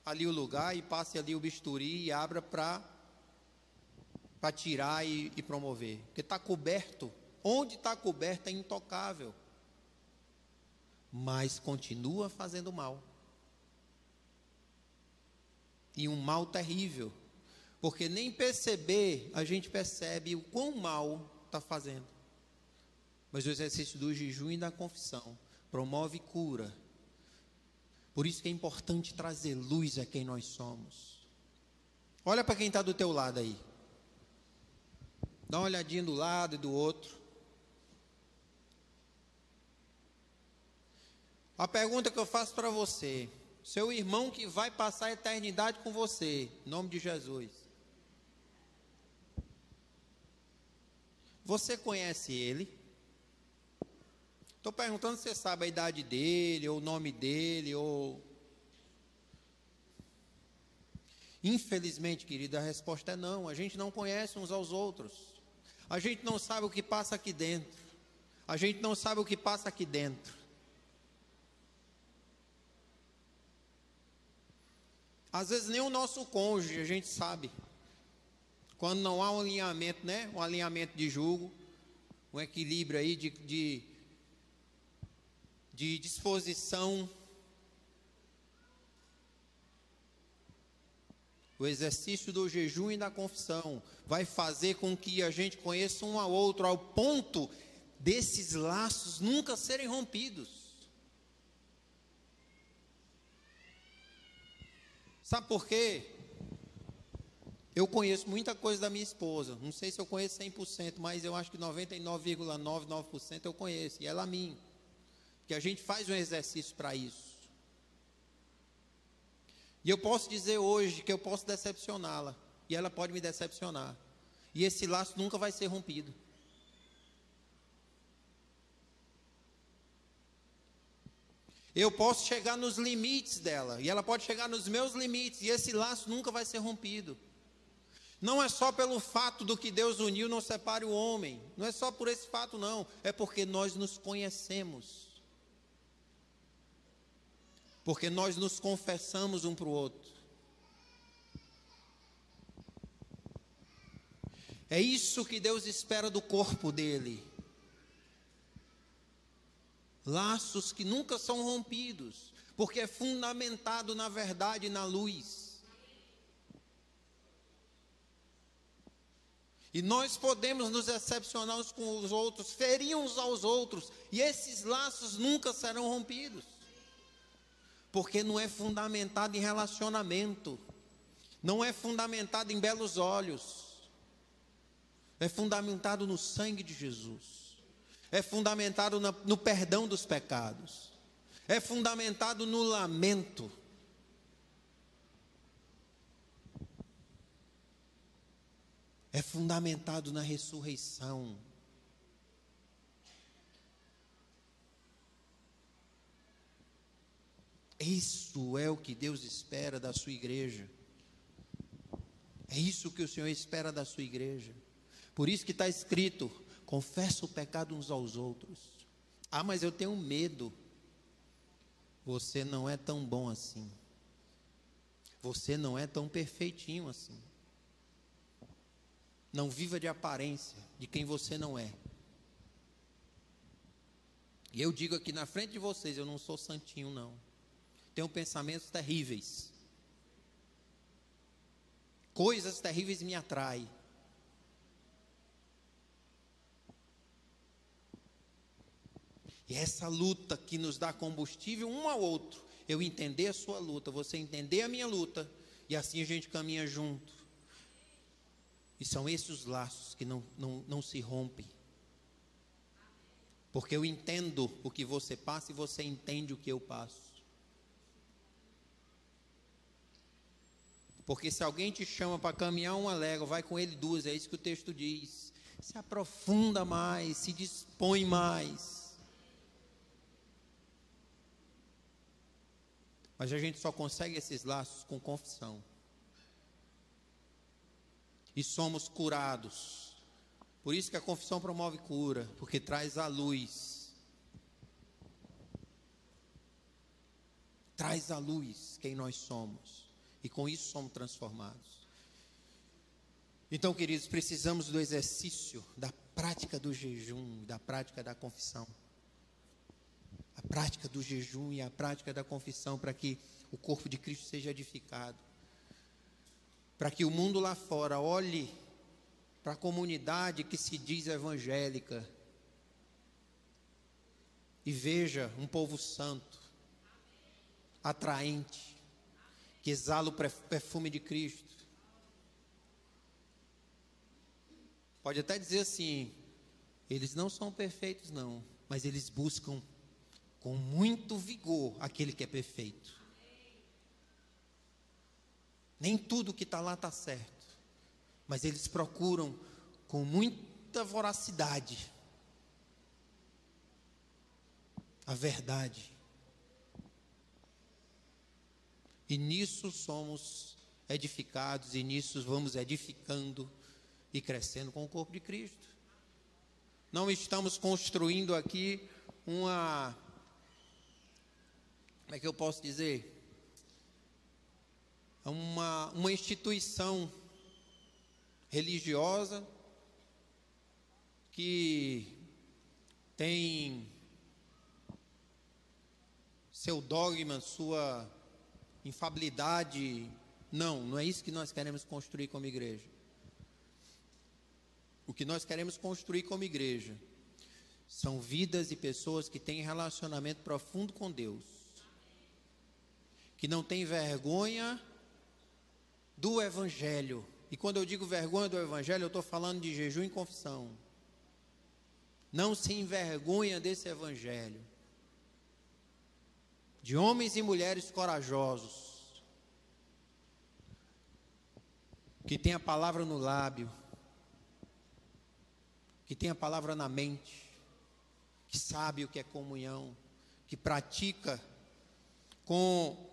ali o lugar e passe ali o bisturi e abra para para tirar e, e promover. Porque está coberto. Onde está coberto é intocável. Mas continua fazendo mal. E um mal terrível. Porque nem perceber, a gente percebe o quão mal está fazendo. Mas o exercício do jejum e da confissão promove cura, por isso que é importante trazer luz a quem nós somos. Olha para quem está do teu lado aí. Dá uma olhadinha do lado e do outro. A pergunta que eu faço para você: seu irmão que vai passar a eternidade com você, em nome de Jesus. Você conhece ele? Estou perguntando se você sabe a idade dele, ou o nome dele, ou. Infelizmente, querida, a resposta é não. A gente não conhece uns aos outros. A gente não sabe o que passa aqui dentro. A gente não sabe o que passa aqui dentro. Às vezes nem o nosso cônjuge a gente sabe. Quando não há um alinhamento, né? Um alinhamento de julgo, um equilíbrio aí de, de, de disposição. O exercício do jejum e da confissão vai fazer com que a gente conheça um ao outro ao ponto desses laços nunca serem rompidos. Sabe por quê? Eu conheço muita coisa da minha esposa. Não sei se eu conheço 100%, mas eu acho que 99,99% eu conheço. E ela a mim. Que a gente faz um exercício para isso. E eu posso dizer hoje que eu posso decepcioná-la. E ela pode me decepcionar. E esse laço nunca vai ser rompido. Eu posso chegar nos limites dela, e ela pode chegar nos meus limites, e esse laço nunca vai ser rompido. Não é só pelo fato do que Deus uniu, não separe o homem. Não é só por esse fato, não. É porque nós nos conhecemos. Porque nós nos confessamos um para o outro. É isso que Deus espera do corpo dele laços que nunca são rompidos, porque é fundamentado na verdade e na luz. E nós podemos nos decepcionar uns com os outros, ferir uns aos outros, e esses laços nunca serão rompidos. Porque não é fundamentado em relacionamento, não é fundamentado em belos olhos, é fundamentado no sangue de Jesus é fundamentado no perdão dos pecados, é fundamentado no lamento. É fundamentado na ressurreição. Isso é o que Deus espera da sua igreja. É isso que o Senhor espera da sua igreja. Por isso que está escrito: Confessa o pecado uns aos outros. Ah, mas eu tenho medo. Você não é tão bom assim. Você não é tão perfeitinho assim. Não viva de aparência de quem você não é. E eu digo aqui na frente de vocês, eu não sou santinho não. Tenho pensamentos terríveis. Coisas terríveis me atraem. E essa luta que nos dá combustível um ao outro. Eu entender a sua luta, você entender a minha luta, e assim a gente caminha junto. E são esses os laços que não, não, não se rompem. Porque eu entendo o que você passa e você entende o que eu passo. Porque se alguém te chama para caminhar uma légua, vai com ele duas, é isso que o texto diz. Se aprofunda mais, se dispõe mais. Mas a gente só consegue esses laços com confissão. E somos curados. Por isso que a confissão promove cura, porque traz a luz. Traz a luz quem nós somos. E com isso somos transformados. Então, queridos, precisamos do exercício, da prática do jejum, da prática da confissão a prática do jejum e a prática da confissão para que o corpo de Cristo seja edificado. Para que o mundo lá fora olhe para a comunidade que se diz evangélica e veja um povo santo, atraente, que exala o perfume de Cristo. Pode até dizer assim: eles não são perfeitos, não, mas eles buscam com muito vigor aquele que é perfeito. Nem tudo que está lá está certo, mas eles procuram com muita voracidade a verdade. E nisso somos edificados, e nisso vamos edificando e crescendo com o corpo de Cristo. Não estamos construindo aqui uma como é que eu posso dizer? Uma, uma instituição religiosa que tem seu dogma, sua infabilidade. Não, não é isso que nós queremos construir como igreja. O que nós queremos construir como igreja são vidas e pessoas que têm relacionamento profundo com Deus, que não têm vergonha do Evangelho. E quando eu digo vergonha do Evangelho, eu estou falando de jejum e confissão. Não se envergonha desse Evangelho. De homens e mulheres corajosos, que tem a palavra no lábio, que tem a palavra na mente, que sabe o que é comunhão, que pratica com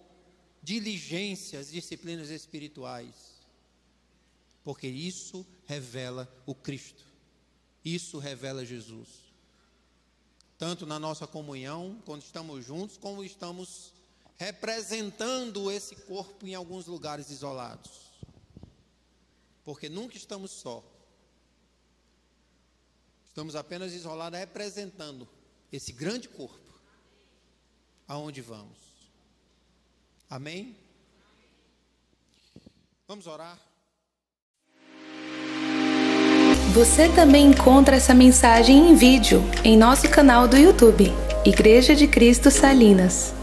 diligência as disciplinas espirituais, porque isso revela o Cristo, isso revela Jesus. Tanto na nossa comunhão, quando estamos juntos, como estamos representando esse corpo em alguns lugares isolados. Porque nunca estamos só. Estamos apenas isolados representando esse grande corpo aonde vamos. Amém? Vamos orar. Você também encontra essa mensagem em vídeo em nosso canal do YouTube, Igreja de Cristo Salinas.